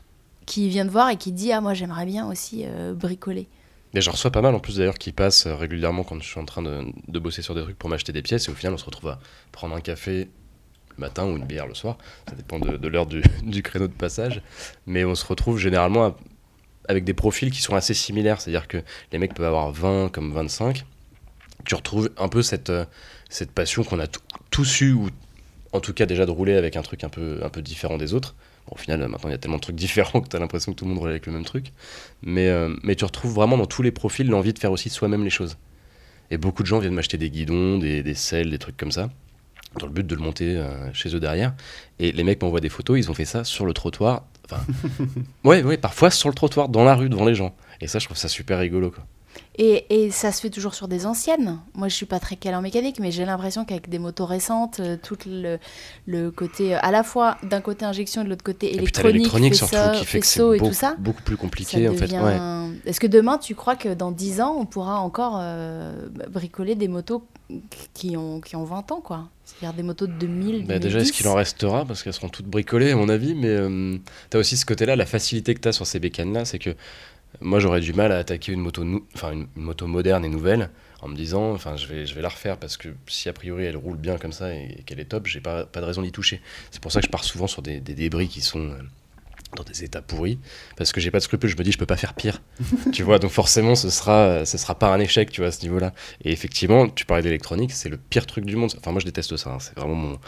A: qui vient te voir et qui dit ah moi j'aimerais bien aussi euh, bricoler.
C: Mais j'en reçois pas mal en plus d'ailleurs qui passent euh, régulièrement quand je suis en train de, bosser sur des trucs pour m'acheter des pièces. Et au final on se retrouve à prendre un café le matin ou une bière le soir, ça dépend de, l'heure du, créneau de passage, mais on se retrouve généralement avec des profils qui sont assez similaires, c'est-à-dire que les mecs peuvent avoir 20 comme 25, tu retrouves un peu cette, euh, cette passion qu'on a tous eu, ou en tout cas déjà de rouler avec un truc un peu, un peu différent des autres. Bon, au final, euh, maintenant il y a tellement de trucs différents que tu as l'impression que tout le monde roule avec le même truc. Mais, euh, mais tu retrouves vraiment dans tous les profils l'envie de faire aussi soi-même les choses. Et beaucoup de gens viennent m'acheter des guidons, des, des selles, des trucs comme ça, dans le but de le monter euh, chez eux derrière. Et les mecs m'envoient des photos, ils ont fait ça sur le trottoir. Enfin, ouais, ouais, parfois sur le trottoir, dans la rue, devant les gens. Et ça, je trouve ça super rigolo. Quoi.
A: Et, et ça se fait toujours sur des anciennes. Moi, je suis pas très calé en mécanique, mais j'ai l'impression qu'avec des motos récentes, euh, tout le, le côté, euh, à la fois d'un côté injection et de l'autre côté électronique,
C: l'électronique surtout qui fait que c'est
A: et
C: beaucoup,
A: tout ça.
C: beaucoup plus compliqué en fait. Ouais.
A: Est-ce que demain, tu crois que dans 10 ans, on pourra encore euh, bricoler des motos qui ont, qui ont 20 ans, quoi? C'est-à-dire des motos de 2000,
C: Bah, déjà, est-ce qu'il en restera? Parce qu'elles seront toutes bricolées, à mon avis. Mais euh, t'as aussi ce côté-là, la facilité que t'as sur ces bécanes-là, c'est que moi, j'aurais du mal à attaquer une moto, nou- enfin, une, une moto moderne et nouvelle en me disant, enfin, je vais, je vais la refaire parce que si a priori elle roule bien comme ça et qu'elle est top, j'ai pas, pas de raison d'y toucher. C'est pour ça que je pars souvent sur des, des débris qui sont euh, dans des états pourris parce que j'ai pas de scrupules. Je me dis, je peux pas faire pire. tu vois, donc forcément, ce sera, ce sera pas un échec, tu vois, à ce niveau-là. Et effectivement, tu parlais d'électronique, c'est le pire truc du monde. Enfin, moi, je déteste ça. hein. C'est vraiment mon.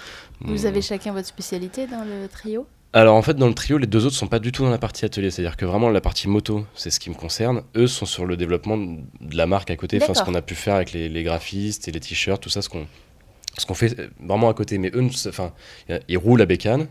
A: Vous avez chacun votre spécialité dans le trio?
C: Alors en fait dans le trio les deux autres sont pas du tout dans la partie atelier, c'est-à-dire que vraiment la partie moto c'est ce qui me concerne, eux sont sur le développement de la marque à côté, enfin ce qu'on a pu faire avec les, les graphistes et les t-shirts, tout ça ce qu'on ce qu'on fait euh, vraiment à côté, mais eux enfin euh, ils roulent à bécane,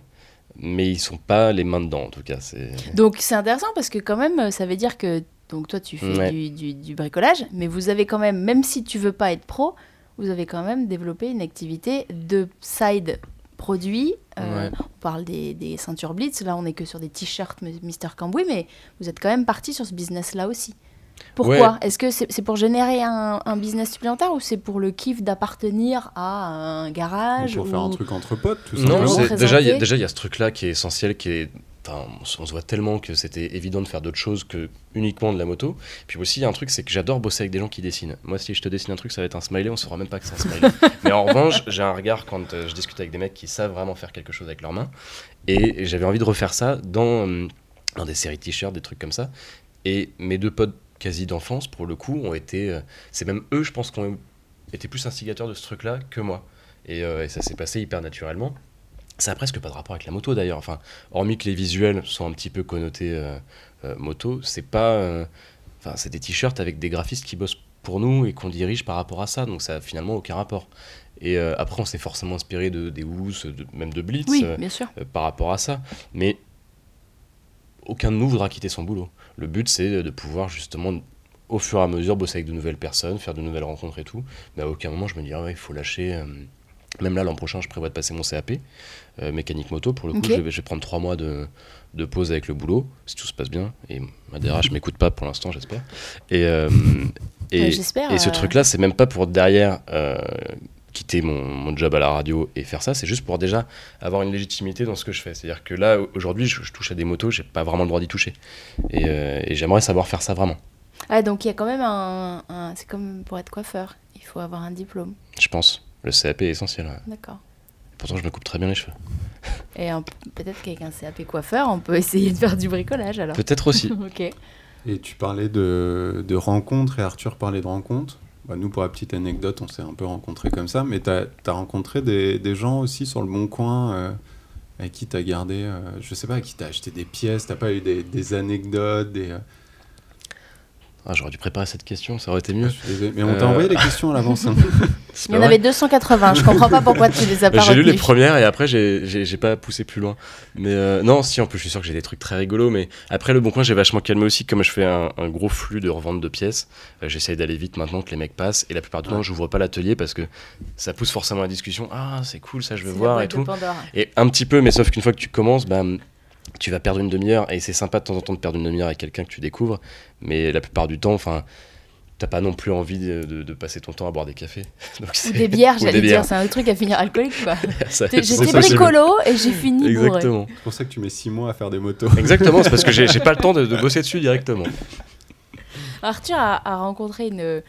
C: mais ils sont pas les mains dedans en tout cas, c'est
A: Donc c'est intéressant parce que quand même, ça veut dire que donc toi tu fais
C: Ouais.
A: du, du- du bricolage, mais vous avez quand même, même si tu veux pas être pro, vous avez quand même développé une activité de side produits. Euh,
C: Ouais.
A: On parle des, des ceintures Blitz, là on est que sur des t-shirts Mister Cambouis, mais vous êtes quand même parti sur ce business-là aussi. Pourquoi Est-ce que c'est pour générer un, un business supplémentaire ou c'est pour le kiff d'appartenir à un garage
B: Pour faire un truc entre potes, tout
C: Non,
B: simplement.
C: C'est- déjà il y a- y ce truc là qui est essentiel, qui est Enfin, on se on se voit tellement que c'était évident de faire d'autres choses que uniquement de la moto. Puis aussi, il y a un truc, c'est que j'adore bosser avec des gens qui dessinent. Moi, si je te dessine un truc, ça va être un smiley, on saura même pas que c'est un smiley. Mais en revanche, j'ai un regard quand euh, je discute avec des mecs qui savent vraiment faire quelque chose avec leurs mains. Et j'avais envie de refaire ça dans, euh, dans des séries t-shirts, des trucs comme ça. Et mes deux potes quasi d'enfance, pour le coup, ont été. euh, c'est même eux, je pense, qui ont été plus instigateurs de ce truc-là que moi. Et, et ça s'est passé hyper naturellement. Ça a presque pas de rapport avec la moto d'ailleurs. Enfin, hormis que les visuels sont un petit peu connotés euh, euh, moto, c'est pas. euh, Enfin, c'est des t-shirts avec des graphistes qui bossent pour nous et qu'on dirige par rapport à ça. Donc ça a finalement aucun rapport. Et après, on s'est forcément inspiré de, des Woos, de- même de Blitz.
A: Oui, bien sûr.
C: par rapport à ça. Mais aucun de nous voudra quitter son boulot. Le but, c'est de pouvoir justement, au fur et à mesure, bosser avec de nouvelles personnes, faire de nouvelles rencontres et tout. Mais à aucun moment, je me dis, ah ouais, il faut lâcher. euh, Même là, l'an prochain, je prévois de passer mon CAP, euh, mécanique moto. Pour le coup, je, vais, je vais prendre trois mois de, de pause avec le boulot, si tout se passe bien. Et ma DRH m'écoute pas pour l'instant, j'espère. Et, euh, et, ce
A: euh,
C: truc-là, c'est même pas pour derrière euh, quitter mon, mon job à la radio et faire ça, c'est juste pour déjà avoir une légitimité dans ce que je fais. C'est-à-dire que là, aujourd'hui, je, je touche à des motos, j'ai pas vraiment le droit d'y toucher. Et, et j'aimerais savoir faire ça vraiment,
A: Ah, donc il y a quand même un. un- C'est comme pour être coiffeur. Il faut avoir un diplôme.
C: je pense. Le CAP est essentiel. ouais.
A: D'accord.
C: Pourtant, je me coupe très bien les cheveux.
A: Et peut-être qu'avec un CAP coiffeur, on peut essayer de faire du bricolage alors.
C: Peut-être aussi.
A: ok.
B: Et tu parlais de, de rencontres, et Arthur parlait de rencontres. Bah, nous, pour la petite anecdote, on s'est un peu rencontrés comme ça, mais tu as, rencontré des, des gens aussi sur le Bon Coin euh, à qui t'as gardé, euh, je sais pas, à qui t'as acheté des pièces, t'as pas eu des, des anecdotes, des. euh,
C: Ah, J'aurais dû préparer cette question, ça aurait été
B: je
C: mieux.
B: suis désolé, mais on t'a
C: Euh.
B: envoyé les questions à l'avance. hein.
A: Il y en avait 280, je comprends pas pourquoi tu les as pas
C: J'ai lu les premières et après j'ai- pas poussé plus loin. Mais euh, non, si en plus je suis sûr que j'ai des trucs très rigolos. Mais après le bon coin, j'ai vachement calmé aussi. Comme je fais un, un gros flux de revente de pièces, euh, j'essaye d'aller vite maintenant que les mecs passent. Et la plupart du temps, j'ouvre pas l'atelier parce que ça pousse forcément la discussion. Ah, c'est cool, ça je veux voir et tout.
A: Pandore.
C: Et un petit peu, mais sauf qu'une fois que tu commences, bah, tu vas perdre une demi-heure. Et c'est sympa de temps en temps de perdre une demi-heure avec quelqu'un que tu découvres. Mais la plupart du temps, enfin. T'as pas non plus envie de, de- de passer ton temps à boire des cafés. Donc
A: Ou des bières, j'allais dire, c'est un truc à finir alcoolique quoi. J'étais bricolo et j'ai fini.
C: Exactement.
B: C'est pour ça que tu mets 6 mois à faire des motos.
C: Exactement, c'est parce que j'ai j'ai pas le temps de, de bosser dessus directement.
A: Arthur a, a rencontré une,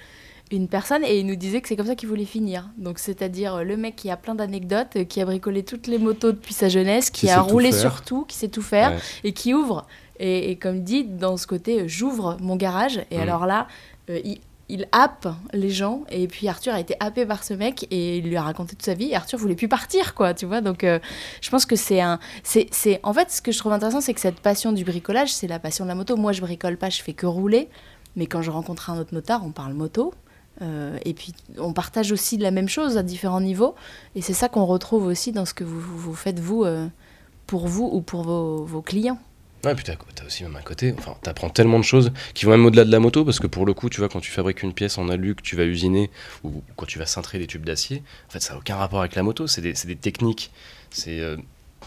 A: une personne et il nous disait que c'est comme ça qu'il voulait finir. Donc c'est-à-dire euh, le mec qui a plein d'anecdotes, euh, qui a bricolé toutes les motos depuis sa jeunesse, qui,
B: Qui
A: a
B: tout
A: roulé sur tout, qui sait tout faire
C: Ouais.
A: et qui ouvre. Et, et comme dit, dans ce côté, euh, j'ouvre mon garage et
C: Mm.
A: alors là, euh, il, il happe les gens et puis Arthur a été happé par ce mec et il lui a raconté toute sa vie et Arthur voulait plus partir quoi tu vois donc euh, je pense que c'est un c'est c'est en fait ce que je trouve intéressant c'est que cette passion du bricolage c'est la passion de la moto moi je bricole pas je fais que rouler mais quand je rencontre un autre motard on parle moto Euh, et puis on partage aussi la même chose à différents niveaux. Et c'est ça qu'on retrouve aussi dans ce que vous, faites vous euh, pour vous ou pour vos, vos clients.
C: Ouais, puis t'as t'as aussi même un côté, enfin, t'apprends tellement de choses qui vont même au-delà de la moto, parce que pour le coup, tu vois, quand tu fabriques une pièce en alu que tu vas usiner, ou quand tu vas cintrer des tubes d'acier, en fait, ça n'a aucun rapport avec la moto, c'est des, techniques, c'est euh,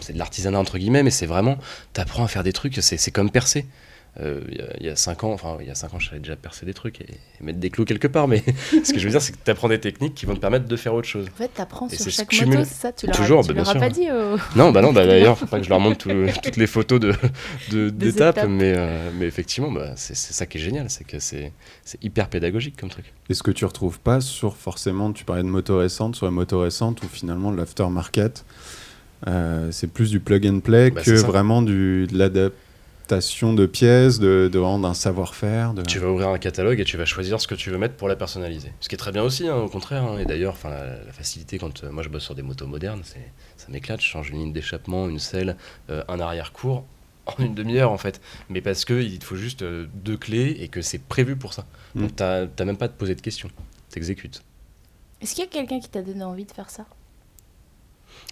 C: c'est de l'artisanat entre guillemets, mais c'est vraiment, t'apprends à faire des trucs, c'est comme percer. Euh, Il y a- il y, a 5 ans, enfin, il y a 5 ans, je savais déjà percer des trucs et, et mettre des clous quelque part, mais ce que je veux dire, c'est que t'apprends des techniques qui vont te permettre de faire autre chose.
A: en fait t'apprends
C: Et
A: sur
C: c'est
A: chaque
C: cumulé.
A: moto c'est ça tu
C: Toujours,
A: tu
C: bah, bien
A: leur as
C: sûr.
A: pas dit euh,
C: Non, bah non, bah d'ailleurs, faut pas que je leur montre tout- toutes les photos de, de- d'étapes,
A: étapes.
C: mais, euh, mais effectivement, bah, c'est, ça qui est génial, c'est que c'est, c'est hyper pédagogique comme truc.
B: Et ce que tu retrouves pas sur forcément, tu parlais de moto récente, sur la moto récente où finalement l'aftermarket, euh, c'est plus du plug and play
C: Bah,
B: que vraiment du, de l'adaptation de pièces, de, d'un savoir-faire. De...
C: Tu vas ouvrir un catalogue et tu vas choisir ce que tu veux mettre pour la personnaliser. Ce qui est très bien aussi, hein, au contraire. hein. Et d'ailleurs, enfin, la, la facilité, quand euh, moi je bosse sur des motos modernes, c'est, ça m'éclate. Je change une ligne d'échappement, une selle, euh, un arrière-cours en une demi-heure en fait. Mais parce qu'il te faut juste euh, deux clés et que c'est prévu pour ça.
B: Mm.
C: Donc t'as, t'as même pas à te poser de questions. T'exécutes.
A: est-ce qu'il y a quelqu'un qui t'a donné envie de faire ça?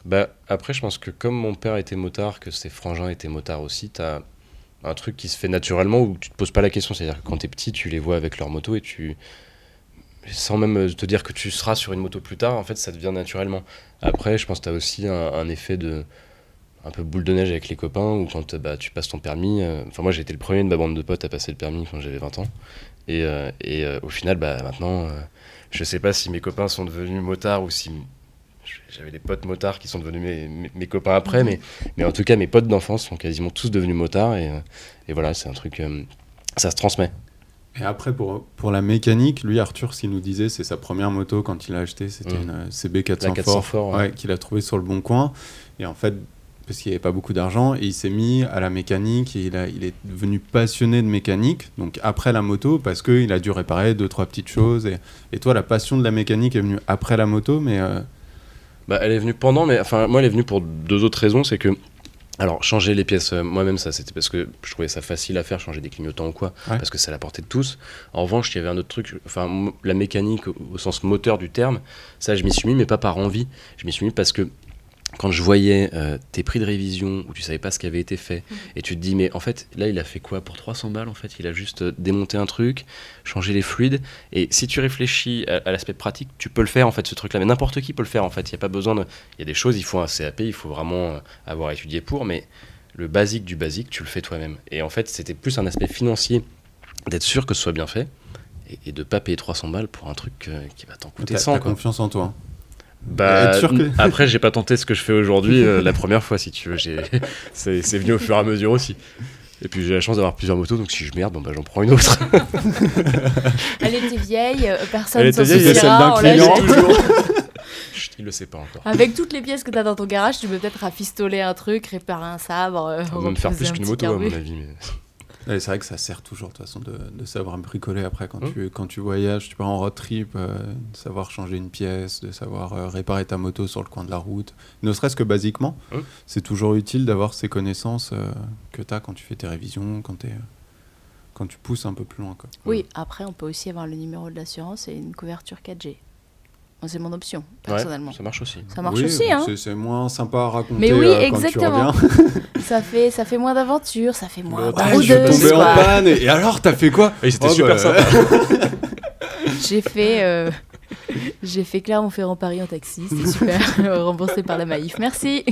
C: Bah, après, je pense que comme mon père était motard, que ses frangins étaient motards aussi, t'as un truc qui se fait naturellement où tu te poses pas la question. C'est-à-dire que quand t'es petit, tu les vois avec leur moto et tu. Sans même te dire que tu seras sur une moto plus tard, en fait, ça devient naturellement. Après, je pense que t'as aussi un, effet de. un peu boule de neige avec les copains ou quand bah, tu passes ton permis. euh, Enfin, moi, j'ai été le premier de ma bande de potes à passer le permis quand j'avais 20 ans. Et, euh, et euh, au final, bah, maintenant, euh, je sais pas si mes copains sont devenus motards ou si j'avais des potes motards qui sont devenus mes, mes, mes copains après, mais, mais en tout cas, mes potes d'enfance sont quasiment tous devenus motards. Et, euh, et voilà, c'est un truc. euh, ça se transmet.
B: Et après, pour, pour la mécanique, lui, Arthur, ce qu'il nous disait, c'est sa première moto quand il l'a acheté, c'était
C: Mm.
B: une euh, CB 400,
C: La 400
B: Fort,
C: Fort, ouais.
B: ouais, qu'il a trouvé sur le bon coin. Et en fait, parce qu'il n'y avait pas beaucoup d'argent, et il s'est mis à la mécanique, et il, a, il est devenu passionné de mécanique, donc après la moto, parce qu'il a dû réparer deux, trois petites choses. Et, et toi, la passion de la mécanique est venue après la moto, mais euh,
C: Bah, elle est venue pendant, mais enfin, moi, elle est venue pour deux autres raisons. C'est que, alors, changer les pièces, euh, moi-même, ça, c'était parce que je trouvais ça facile à faire, changer des clignotants ou quoi,
B: Ouais.
C: parce que c'est à la portée de tous. En revanche, il y avait un autre truc, enfin, la mécanique au, au sens moteur du terme, ça, je m'y suis mis, mais pas par envie. Je m'y suis mis parce que quand je voyais euh, tes prix de révision où tu savais pas ce qui avait été fait et tu te dis mais en fait là il a fait quoi pour 300 balles en fait? Il a juste euh, démonté un truc changé les fluides et si tu réfléchis à, à l'aspect pratique tu peux le faire en fait ce truc là mais n'importe qui peut le faire en fait. Il y a pas besoin de il y a des choses il faut un CAP il faut vraiment euh, avoir étudié pour mais le basique du basique tu le fais toi-même. Et en fait c'était plus un aspect financier d'être sûr que ce soit bien fait et, et de pas payer 300 balles pour un truc euh, qui va t'en coûter
B: t'as
C: 100
B: t'as
C: quoi.
B: confiance en toi.
C: Bah,
B: Être sûr que-
C: Après, j'ai pas tenté ce que je fais aujourd'hui euh, la première fois, si tu veux. J'ai... C'est, c'est venu au fur et à mesure aussi. Et puis j'ai la chance d'avoir plusieurs motos, donc si je merde, bon, bah, j'en prends une autre.
A: Elle était vieille, euh, personne
C: Elle
A: s'en
C: était vieille,
A: souciera,
B: celle d'un
A: on l'a
B: client.
C: Chut, il le sait pas encore.
A: Avec toutes les pièces que tu as dans ton garage, tu peux peut-être rafistoler un truc, réparer un sabre. euh,
C: Ça va me faire plus
A: un
C: qu'une moto, à mon avis. Mais...
B: Ouais, c'est vrai que ça sert toujours de toute façon de, de savoir bricoler après quand,
C: Mm.
B: tu, quand tu voyages, tu pars en road trip, euh, de savoir changer une pièce, de savoir euh, réparer ta moto sur le coin de la route. Ne serait-ce que basiquement,
C: Mm.
B: c'est toujours utile d'avoir ces connaissances euh, que tu as quand tu fais tes révisions, quand, euh, quand tu pousses un peu plus loin. Quoi.
A: Oui, après, on peut aussi avoir le numéro de l'assurance et une couverture 4G. Moi, C'est mon option, personnellement.
C: Ouais, ça marche aussi.
A: ça marche
B: Oui,
A: aussi, hein.
B: c'est, c'est moins sympa à raconter
A: Mais oui,
B: euh, quand tu
A: exactement. Ça fait, ça fait moins d'aventure, ça fait moins
B: Ouais, je suis tombé en panne et, et alors t'as fait quoi?
C: C'était
B: Oh,
C: super
B: bah,
C: sympa.
A: J'ai fait, euh, j'ai fait Clermont-Ferrand-Paris en taxi, c'était super, remboursé par la Maïf, merci.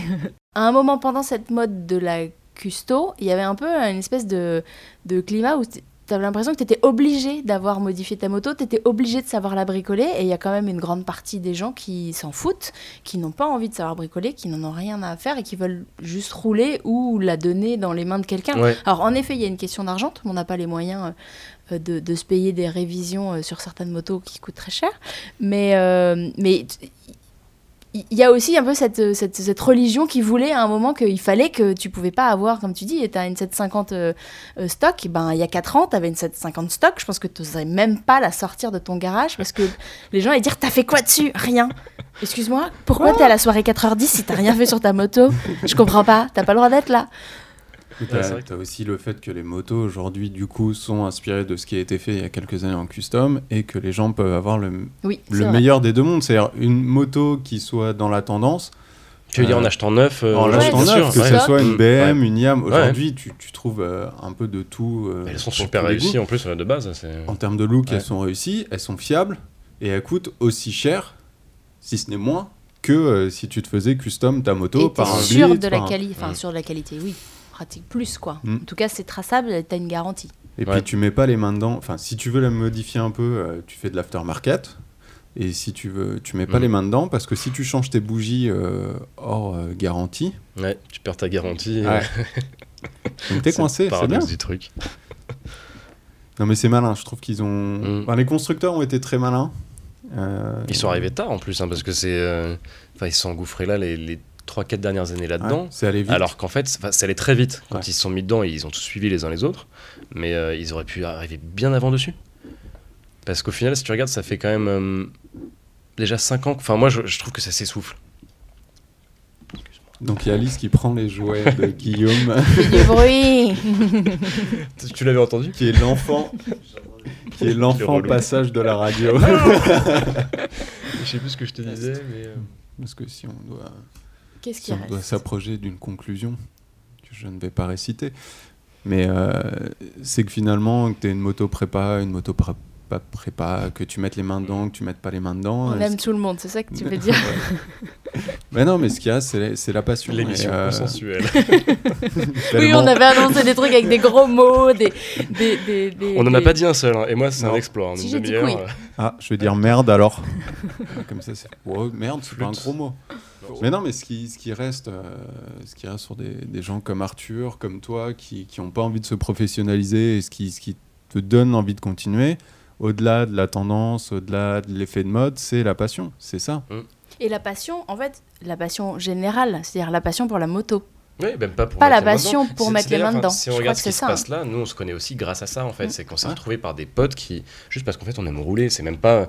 A: À un moment pendant cette mode de la custo, il y avait un peu une espèce de, de climat où tu avais l'impression que tu étais obligé d'avoir modifié ta moto, tu étais obligé de savoir la bricoler, et il y a quand même une grande partie des gens qui s'en foutent, qui n'ont pas envie de savoir bricoler, qui n'en ont rien à faire et qui veulent juste rouler ou la donner dans les mains de quelqu'un.
C: Ouais.
A: Alors en effet, il y a une question d'argent, tout le monde n'a pas les moyens euh, de, de se payer des révisions euh, sur certaines motos qui coûtent très cher, mais euh, mais il y a aussi un peu cette, cette, cette religion qui voulait à un moment qu'il fallait que tu pouvais pas avoir, comme tu dis, tu as une 750 euh, euh, stock, et ben il y a 4 ans, tu avais une 750 stock, je pense que tu n'oserais même pas la sortir de ton garage parce que les gens allaient dire T'as fait quoi dessus? Rien. Excuse-moi, pourquoi t'es à la soirée 4h10 si t'as rien fait sur ta moto? Je comprends pas, t'as pas le droit d'être là.
C: Ouais,
B: T'as t'as aussi le fait que les motos aujourd'hui du coup sont inspirées de ce qui a été fait il y a quelques années en custom et que les gens peuvent avoir le,
A: Oui,
B: le meilleur des deux mondes, c'est-à-dire une moto qui soit dans la tendance,
C: Tu veux dire en
B: Euh,
C: achetant neuf euh,
B: en
A: Ouais,
B: neuf, que
A: ouais.
B: ce soit une
C: Mm,
B: BM,
C: ouais.
B: une YAM.
C: Ouais.
B: Aujourd'hui, tu, tu trouves euh, un peu de tout. euh,
C: Elles sont super réussies en plus euh, de base.
B: En termes de look,
C: Ouais.
B: elles sont réussies, elles sont fiables et elles coûtent aussi cher, si ce n'est moins, que euh, si tu te faisais custom ta moto
A: Et
B: par un
A: sûr de la
B: par un-
A: qualité, enfin
C: Mm.
A: sûr de la qualité, oui, pratique plus quoi.
B: Mm.
A: En tout cas, c'est traçable, t'as une garantie.
B: Et
C: Ouais.
B: puis tu mets pas les mains dedans. Enfin, si tu veux la modifier un peu, euh, tu fais de l'aftermarket. Et si tu veux, tu mets pas
C: Mhm.
B: les mains dedans parce que si tu changes tes bougies euh, hors euh, garantie,
C: Ouais, tu perds ta garantie.
B: Ouais. donc t'es coincé, c'est bien.
C: du truc.
B: Non mais c'est malin, je trouve qu'ils ont.
C: Mhm.
B: Enfin, les constructeurs ont été très malins. Euh,
C: Ils sont arrivés tard en plus, hein, parce que c'est. euh, Enfin, ils sont engouffrés là les, les 3-4 dernières années
B: ouais,
C: là-dedans.
B: c'est allé vite.
C: Alors qu'en fait, c'est- enfin, ça allait très vite. Quand
B: Ouais.
C: ils se sont mis dedans, ils ont tous suivi les uns les autres. Mais euh, ils auraient pu arriver bien avant dessus. Parce qu'au final, si tu regardes, ça fait quand même euh, déjà 5 ans. Enfin, moi, je, je trouve que ça s'essouffle.
B: Donc il y a Alice qui prend les jouets de Guillaume,
A: du bruit
C: Tu, tu l'avais entendu
B: qui est l'enfant, qui est l'enfant passage de la radio.
C: Je sais plus ce que je te disais, mais. euh,
B: Parce que si on doit,
A: Qu'est-ce qui
B: on doit s'approcher d'une conclusion que je ne vais pas réciter, mais euh, c'est que finalement, que tu une moto prépa, une moto pas prépa, que tu mettes les mains dedans, que tu mettes pas les mains dedans.
A: On aime tout le monde, c'est ça que tu veux dire
B: Mais non, mais ce qu'il y a, c'est la, c'est la passion.
C: L'émission
B: euh,
C: consensuelle.
A: Oui, on avait annoncé des trucs avec des gros mots, des... des, des, des-
C: On n'en a
A: des-
C: pas dit un seul, hein, et moi, c'est un exploit. En
A: Si
C: une
A: j'ai dit
C: demi-heure,
A: oui.
C: euh,
B: Ah, je vais dire merde alors. Comme ça, c'est. Ouais, merde, c'est pas un gros mot. Mais non, mais ce qui, ce qui reste, euh, ce qui reste sur des, des gens comme Arthur, comme toi, qui n'ont pas envie de se professionnaliser et ce qui, ce qui te donne envie de continuer, au-delà de la tendance, au-delà de l'effet de mode, c'est la passion. C'est ça.
A: Et la passion, en fait, la passion générale, c'est-à-dire la passion pour la moto.
C: Oui, même pas pour
A: Pas
C: mettre
A: la
C: les mains dedans.
A: passion pour mettre les mains dedans.
C: Si on regarde ce qui
A: c'est
C: se
A: ça.
C: passe là, nous on se connaît aussi grâce à ça en fait.
A: Mm.
C: C'est qu'on s'est
B: Ouais.
C: retrouvés par des potes qui, juste parce qu'en fait on aime rouler, c'est même pas.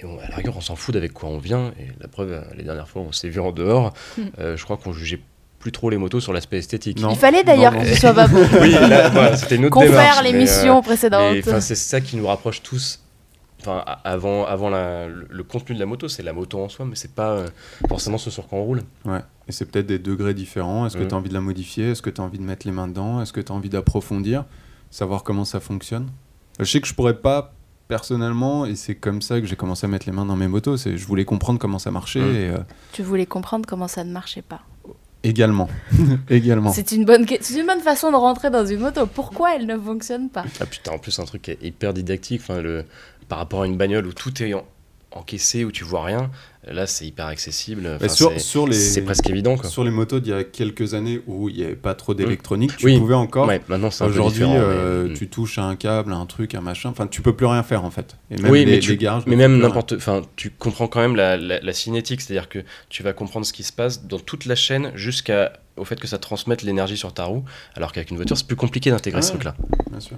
C: et on- à la rigueur, on s'en fout d'avec quoi on vient. Et la preuve, les dernières fois, on s'est vu en dehors.
A: Mm.
C: euh, je crois qu'on jugeait plus trop les motos sur l'aspect esthétique.
B: Non.
A: Il fallait d'ailleurs que ce soit pas bon.
C: Oui, voilà, c'était une autre mais,
A: l'émission
C: euh,
A: précédente.
C: c'est ça qui nous rapproche tous. Enfin, avant, avant la- le, le contenu de la moto, c'est la moto en soi, mais c'est pas euh, forcément ce sur quoi on roule.
B: Ouais. Et c'est peut-être des degrés différents. Est-ce que
C: Mhm.
B: tu as envie de la modifier? Est-ce que tu as envie de mettre les mains dedans? Est-ce que tu as envie d'approfondir? Savoir comment ça fonctionne? Je sais que je pourrais pas personnellement, et c'est comme ça que j'ai commencé à mettre les mains dans mes motos. C'est je voulais comprendre comment ça marchait et, euh,
A: Tu voulais comprendre comment ça ne marchait pas.
B: Également. également.
A: C'est une, bonne... une bonne façon de rentrer dans une moto. Pourquoi elle ne fonctionne pas?
C: Ah putain, en plus un truc qui est hyper didactique, enfin, le, par rapport à une bagnole où tout est en- encaissé, où tu vois rien, là c'est hyper accessible. Enfin,
B: sur, les,
C: c'est presque évident quoi.
B: sur les motos d'il y a quelques années où il n'y avait pas trop d'électronique, tu
C: Oui.
B: pouvais encore.
C: Ouais, maintenant c'est
B: Aujourd'hui, euh,
C: mais-
B: tu touches à un câble, à un truc, un machin. Enfin, tu peux plus rien faire en fait. Et même
C: Oui,
B: les,
C: mais tu-
B: les garages
C: Mais même n'importe. Enfin, tu comprends quand même la, la- la cinétique, c'est-à-dire que tu vas comprendre ce qui se passe dans toute la chaîne jusqu'à au fait que ça transmette l'énergie sur ta roue, alors qu'avec une voiture, c'est plus compliqué d'intégrer ce truc-là.
B: Bien sûr.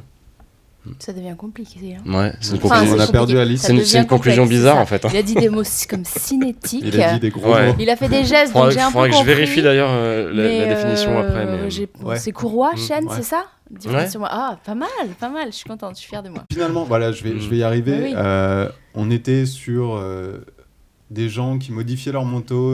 A: Ça devient compliqué. hein.
C: Ouais, c'est une
B: Enfin,
C: conclusion.
B: on a perdu. Alice.
C: C'est une- conclusion
A: complexe,
C: bizarre, en fait, hein.
A: Il a dit des mots comme cinétiques.
B: Il a dit des gros
C: Ouais.
B: mots.
A: Il a fait des gestes, donc
C: Faudrait,
A: j'ai un peu
C: faudrait que je vérifie d'ailleurs euh, la, la définition
A: euh,
C: après. Mais...
A: j'ai-
B: Ouais.
A: C'est courroie,
C: Mm,
A: chaîne,
B: ouais.
A: c'est ça Dis-moi
C: Ouais.
A: sur moi. Ah, pas mal, pas mal. Je suis contente, je suis fière de moi.
B: Finalement, voilà, je vais,
C: Mm.
B: je vais y arriver.
A: Oui, oui.
B: Euh, on était sur euh, des gens qui modifiaient leur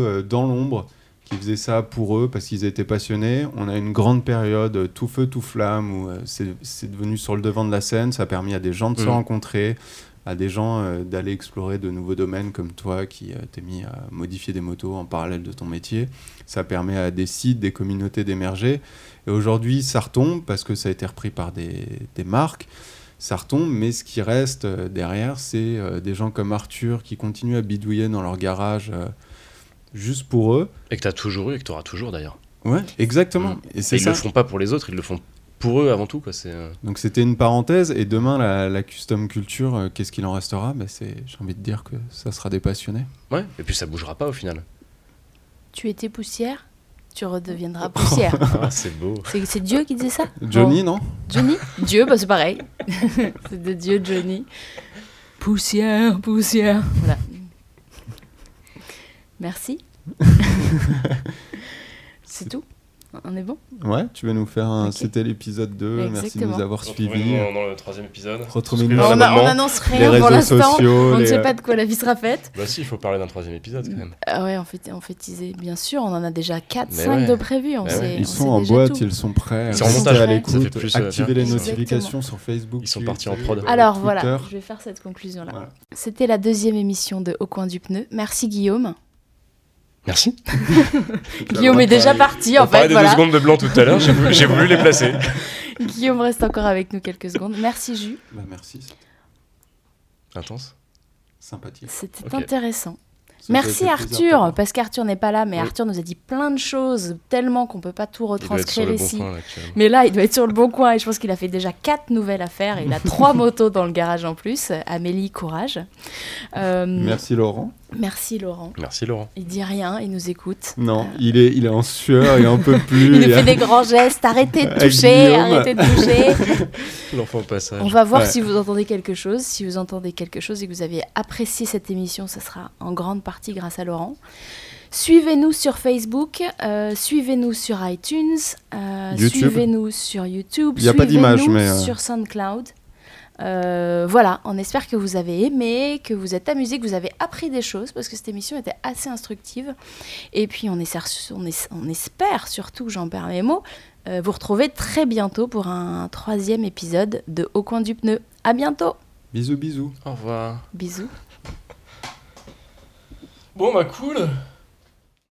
B: euh, dans l'ombre, qui faisaient ça pour eux parce qu'ils étaient passionnés. On a une grande période euh, tout feu, tout flamme où euh, c'est devenu sur le devant de la scène. Ça a permis à des gens de se
C: Mm.
B: rencontrer, à des gens euh, d'aller explorer de nouveaux domaines comme toi qui euh, t'es mis à modifier des motos en parallèle de ton métier. Ça permet à des sites, des communautés d'émerger. Et aujourd'hui, ça retombe parce que ça a été repris par des, des marques. Ça retombe, mais ce qui reste derrière, c'est des gens comme Arthur qui continuent à bidouiller dans leur garage juste pour eux.
C: Et que tu as toujours eu et que tu auras toujours d'ailleurs.
B: Ouais, exactement.
C: Mm.
B: Et
C: Et
B: c'est
C: ils
B: ça.
C: le font pas pour les autres, ils le font pour eux avant tout. Quoi. C'est, euh,
B: Donc c'était une parenthèse. Et demain, la, la custom culture, euh, qu'est-ce qu'il en restera? Bah, c'est, J'ai envie de dire que ça sera des passionnés.
C: Ouais, et puis ça bougera pas au final.
A: Tu étais poussière, tu redeviendras poussière.
C: Ah, c'est beau.
A: c'est c'est Dieu qui disait ça?
B: Johnny, non?
A: Johnny? Dieu, bah c'est pareil. c'est de Dieu, Johnny. Poussière, poussière. Voilà. Merci. c'est tout? On est bon?
B: Ouais, tu vas nous faire un. C'était l'épisode 2. Merci de nous avoir suivis.
C: dans, le troisième épisode.
B: Retrouvez-nous
A: on, annonce
B: les
A: rien pour
B: réseaux
A: l'instant.
B: sociaux.
A: On ne
B: les,
A: sait pas de quoi la vie sera faite.
C: Bah si, il faut parler d'un troisième épisode quand même.
A: Ah ouais, on fait, on fait teaser. Bien sûr, on en a déjà 4,
C: Mais
A: 5
C: ouais.
A: de prévus. On
C: Mais
A: sait,
C: ouais.
A: on
B: Ils sont en boîte,
A: tout.
B: ils sont prêts.
A: Ils sont en
B: à l'écoute.
C: euh,
B: Activez les notifications sur Facebook.
C: Ils sont partis en prod.
A: Alors voilà, je vais faire cette conclusion-là. C'était la deuxième émission de Au coin du pneu. Merci Guillaume.
C: Merci.
A: Guillaume est déjà parti en
C: On parlait
A: fait.
C: des
A: Voilà.
C: deux secondes de blanc tout à l'heure, j'ai voulu, les placer.
A: Guillaume reste encore avec nous quelques secondes. Merci Jus,
B: Bah, merci,
C: Intense.
B: sympathique.
A: c'était intéressant. Merci
B: plaisir
A: Arthur, parce qu'Arthur n'est pas là, mais
C: Oui.
A: Arthur nous a dit plein de choses, tellement qu'on peut pas tout retranscrire
C: bon
A: ici.
C: coin là, actuellement.
A: Mais là, il doit être sur le bon coin et je pense qu'il a fait déjà quatre nouvelles affaires. Il a trois motos dans le garage en plus. Amélie, courage. Euh,
B: Merci Laurent.
A: Merci Laurent.
C: Merci Laurent.
A: Il dit rien, il nous écoute.
B: Non, il est, il est en sueur, il en peut plus.
A: Il nous fait des grands gestes. Arrêtez de toucher, arrêtez de toucher.
C: L'enfant au passage.
A: On va voir
B: Ouais.
A: si vous entendez quelque chose. Si vous entendez quelque chose et que vous avez apprécié cette émission, ça sera en grande partie grâce à Laurent. Suivez-nous sur Facebook, euh, suivez-nous sur iTunes, euh, suivez-nous sur YouTube,
B: Il y a pas d'image,
A: suivez-nous
B: mais, euh,
A: sur SoundCloud. Euh, voilà, on espère que vous avez aimé, que vous êtes amusé, que vous avez appris des choses parce que cette émission était assez instructive. Et puis on, essaie- on, es- on espère surtout, j'en perds mes mots, euh, vous retrouver très bientôt pour un troisième épisode de Au coin du pneu. À bientôt.
B: Bisous, bisous.
C: Au revoir.
A: Bisous.
C: Bon bah cool.